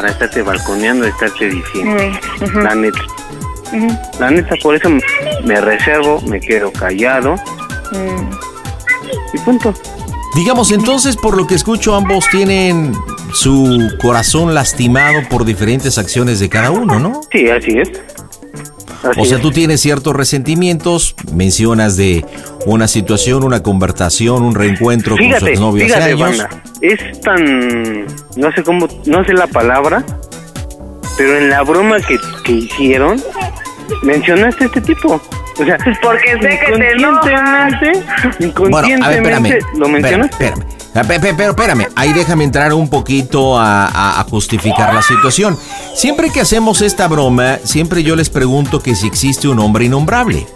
para estarte balconeando, estarte diciendo. La neta. La neta, por eso me- reservo, me quedo callado y punto. digamos entonces, por lo que escucho, ambos tienen su corazón lastimado por diferentes acciones de cada uno, ¿no? Sí, así es. O sea, tú tienes ciertos resentimientos, mencionas de una situación, una conversación, un reencuentro con su exnovio hace fíjate, años. banda, es tan, no sé cómo, no sé la palabra, pero en la broma que, que hicieron, mencionaste a este tipo. O sea, porque sé que te inconscientemente, Bueno, a ver, espérame. inconscientemente, ¿lo mencionas? Espérame, espérame. Ah, pe- pe- Pero espérame, ahí déjame entrar un poquito a, a- a justificar la situación. Siempre que hacemos esta broma, siempre yo les pregunto que si existe un hombre innombrable.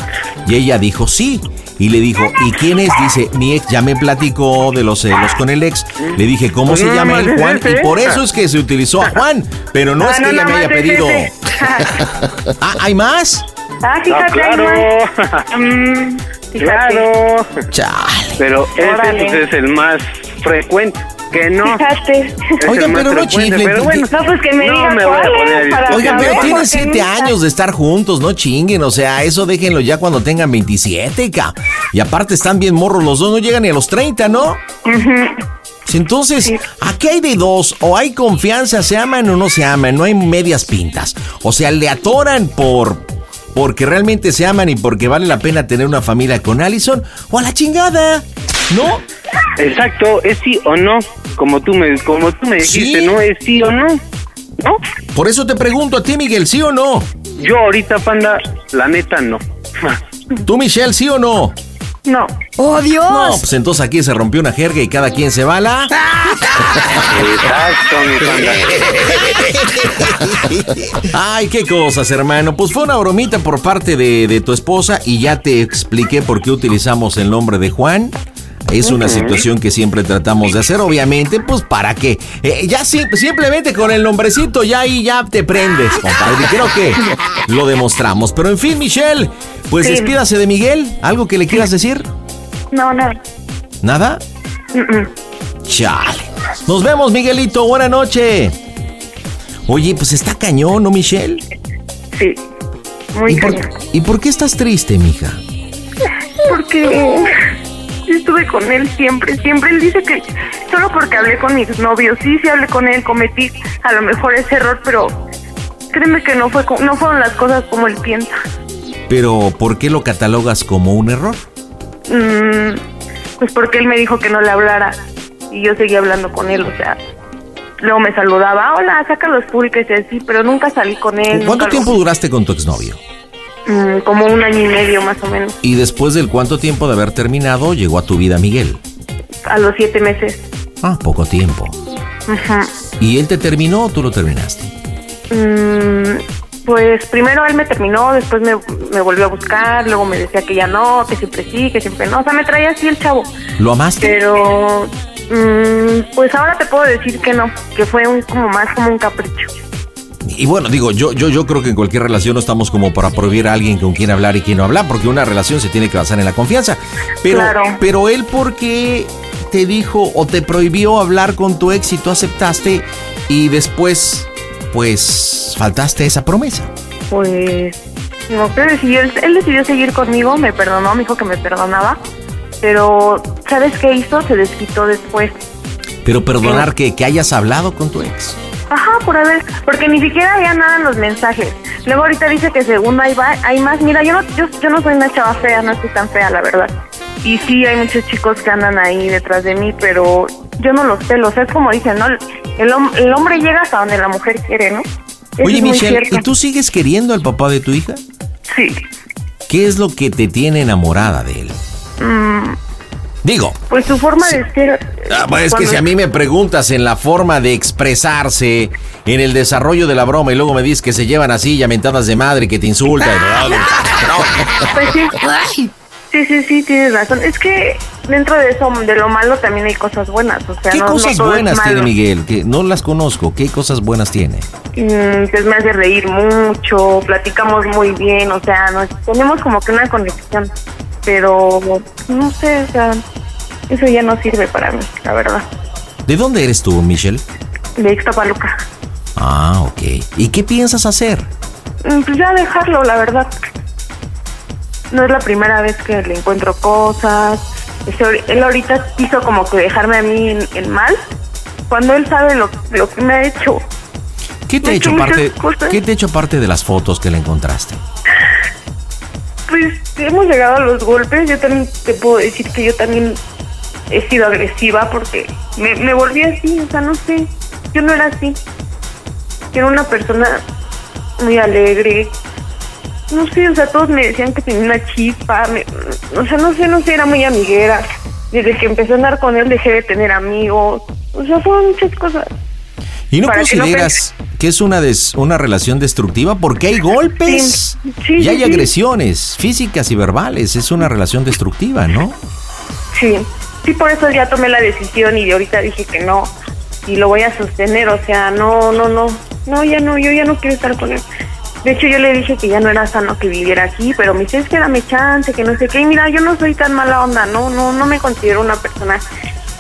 Y ella dijo sí. Y le dijo, ¿y quién es? Dice, mi ex ya me platicó de los celos con el ex. Le dije, ¿cómo se llama es Juan? Y por eso es que se utilizó a Juan. Pero no Ah, es que no, ella me haya pedido. Ah, ¿hay más? Ah, fíjate, claro. Fíjate. Claro. Pero ese Órale. pues, es el más frecuente. Que no. Fíjate. Es el Oigan, más pero no frecuente, pero bueno. No, pues que me No diga me voy a cuál poner a es para discutir. Oigan, pero saber, tienen porque siete años de estar juntos, no chinguen, o sea, eso déjenlo ya cuando tengan 27, ca. Y aparte están bien morros los dos, no llegan ni a los 30, ¿no? Entonces, aquí hay de dos, o hay confianza, se aman o no se aman, no hay medias pintas. O sea, le atoran por porque realmente se aman y porque vale la pena tener una familia con Allison, o a la chingada, ¿no? Exacto, es sí o no. Como tú me, como tú me dijiste, Sí. no es sí o no. ¿No? Por eso te pregunto a ti, Miguel, ¿sí o no? Yo ahorita, panda, la neta no. ¿Tú, Michelle, sí o no? No. ¡Oh, Dios! No, pues entonces aquí se rompió una jerga y cada quien se va a la... Exacto, mi. Ay, qué cosas, hermano. Pues fue una bromita por parte de, de tu esposa y ya te expliqué por qué utilizamos el nombre de Juan. Es una situación que siempre tratamos de hacer, obviamente, pues para que eh, ya sim- simplemente con el nombrecito ya ahí ya te prendes, compadre. Y creo que lo demostramos. Pero en fin, Michelle, pues Sí. despídase de Miguel. ¿Algo que le quieras decir? No, nada. ¿Nada? Chale. Nos vemos, Miguelito. Buena noche. Oye, pues está cañón, ¿no, Michelle? Sí, muy ¿Y por. ¿Y por qué estás triste, mija? Porque estuve con él siempre, siempre. Él dice que solo porque hablé con mi exnovio, sí, sí hablé con él, cometí a lo mejor ese error, pero créeme que no, fue, no fueron las cosas como él piensa. Pero, ¿por qué lo catalogas como un error? Mm, pues porque él me dijo que no le hablara y yo seguía hablando con él, o sea, luego me saludaba, hola, saca los pulques y así, pero nunca salí con él. ¿Cuánto lo- tiempo duraste con tu exnovio? Mm, como un año y medio más o menos, Y después del cuánto tiempo de haber terminado, llegó a tu vida Miguel. a los siete meses. Ah, poco tiempo. Ajá. ¿Y él te terminó o tú lo terminaste? Mm, pues primero él me terminó, después me, me volvió a buscar, luego me decía que ya no, que siempre sí, que siempre no, o sea, me traía así el chavo. ¿Lo amaste? Pero, mm, pues ahora te puedo decir que no, que fue un como más como un capricho. Y bueno, digo, yo, yo, yo creo que en cualquier relación no estamos como para prohibir a alguien con quien hablar y quien no hablar, porque una relación se tiene que basar en la confianza. Pero, Claro. pero él, ¿por qué te dijo o te prohibió hablar con tu ex y tú aceptaste y después, pues, faltaste esa promesa? Pues, no sé, decidió, él, él decidió seguir conmigo, me perdonó, me dijo que me perdonaba, pero ¿sabes qué hizo? Se desquitó después. Pero perdonar que, que hayas hablado con tu ex. Ajá, por haber, porque ni siquiera había nada en los mensajes. Luego ahorita dice que según hay, va- hay más. Mira, yo no, yo, yo no soy una chava fea, no estoy tan fea, la verdad. Y sí, hay muchos chicos que andan ahí detrás de mí, pero yo no los sé, los sé, es como dicen, ¿no? El, hom- el hombre llega hasta donde la mujer quiere, ¿no? Eso Oye, Michelle. ¿y tú sigues queriendo al papá de tu hija? Sí. ¿Qué es lo que te tiene enamorada de él? Mm, Digo, pues su forma de ser... Ah, pues es que si a mí me preguntas en la forma de expresarse, en el desarrollo de la broma y luego me dices que se llevan así, ya mentadas de madre, que te insultan. Pues sí. Sí, sí, sí, tienes razón. Es que dentro de eso, de lo malo, también hay cosas buenas. O sea, ¿Qué no, cosas buenas tiene Miguel? Que no las conozco. ¿Qué cosas buenas tiene? Mm, pues me hace reír mucho, platicamos muy bien, o sea, nos, tenemos como que una conexión, pero no sé, o sea, eso ya no sirve para mí, la verdad. ¿De dónde eres tú, Michelle? De Ixtapaluca. Ah, ok. ¿Y qué piensas hacer? Mm, Pues ya dejarlo, la verdad. No es la primera vez que le encuentro cosas. Ahori- Él ahorita quiso como que dejarme a mí en, en mal, cuando él sabe lo, lo que me ha hecho. ¿Qué te ha hecho parte? cosas. ¿Qué te ha hecho parte de las fotos que le encontraste? Pues hemos llegado a los golpes. Yo también te puedo decir que yo también he sido agresiva porque me, me volví así. O sea, no sé. Yo no era así. Yo era una persona muy alegre. No sé, o sea, todos me decían que tenía una chispa. me- o sea, no sé, no sé, era muy amiguera. Desde que empecé a andar con él dejé de tener amigos. O sea, fueron muchas cosas. ¿Y no Para que no consideras que es una, des- una relación destructiva? Porque hay golpes Sí, sí, y hay sí. agresiones físicas y verbales. Es una relación destructiva, ¿no? Sí, sí, por eso ya tomé la decisión y ahorita dije que no y lo voy a sostener, o sea, no, no, no, no, ya no, yo ya no quiero estar con él. De hecho, yo le dije que ya no era sano que viviera aquí, pero me dice, es que dame chance, que no sé qué. Y mira, yo no soy tan mala onda, no, no, no me considero una persona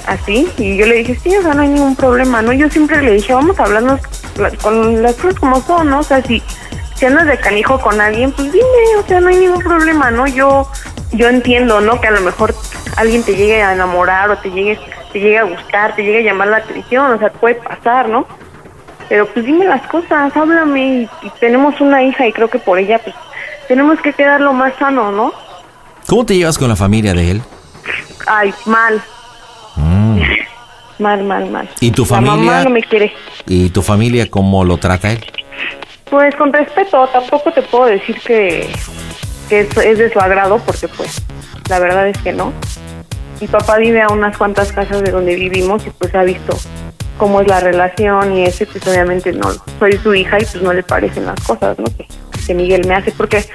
así. Y yo le dije, sí, o sea, no hay ningún problema, ¿no? Yo siempre le dije, vamos a hablarnos la- con las cosas como son, ¿no? O sea, si, si andas de canijo con alguien, pues dime, o sea, no hay ningún problema, ¿no? Yo, yo entiendo, ¿no? Que a lo mejor alguien te llegue a enamorar o te llegue, te llegue a gustar, te llegue a llamar la atención, o sea, puede pasar, ¿no? Pero pues dime las cosas, háblame y, y tenemos una hija y creo que por ella pues tenemos que quedarlo más sano, ¿no? ¿Cómo te llevas con la familia de él? Ay, mal, Mm. mal, mal, mal. ¿Y tu La familia? mamá no me quiere. ¿Y tu familia cómo lo trata él? Pues con respeto, tampoco te puedo decir que, que es, es de su agrado porque pues la verdad es que no. Mi papá vive a unas cuantas casas de donde vivimos y pues ha visto cómo es la relación y ese pues obviamente no soy su hija y pues no le parecen las cosas, ¿no? Que, que Miguel me hace porque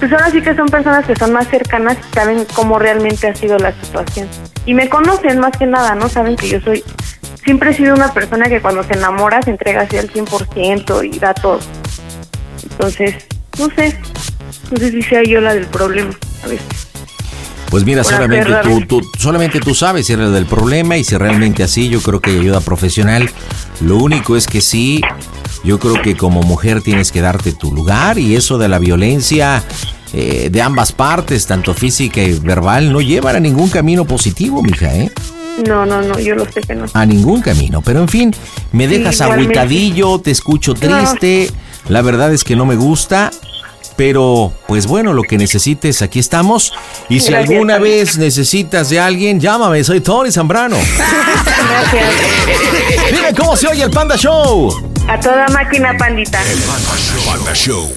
pues ahora sí que son personas que son más cercanas y saben cómo realmente ha sido la situación. Y me conocen más que nada, ¿no? Saben que yo soy, siempre he sido una persona que cuando se enamora se entrega así al 100% y da todo. Entonces, no sé, no sé si yo la del problema, a veces. Pues mira, solamente tú, tú- solamente tú sabes si eres del problema y si realmente así, yo creo que hay ayuda profesional. Lo único es que sí, yo creo que como mujer tienes que darte tu lugar y eso de la violencia eh, de ambas partes, tanto física y verbal, no llevan a ningún camino positivo, mija, ¿eh? No, no, no, yo lo sé que no. A ningún camino. Pero en fin, me Sí, dejas igualmente. agüitadillo, te escucho triste. La verdad es que no me gusta. Pero, pues bueno, lo que necesites, aquí estamos. Y si Gracias, alguna Tony. vez necesitas de alguien, llámame, soy Tony Zambrano. Dime cómo se oye el Panda Show. A toda máquina, pandita. Panda Show.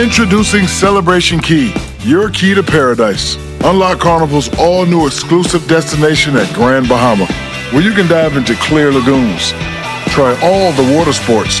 Introducing Celebration Key, your key to paradise. Unlock Carnival's all new exclusive destination at Grand Bahama, where you can dive into clear lagoons, try all the water sports,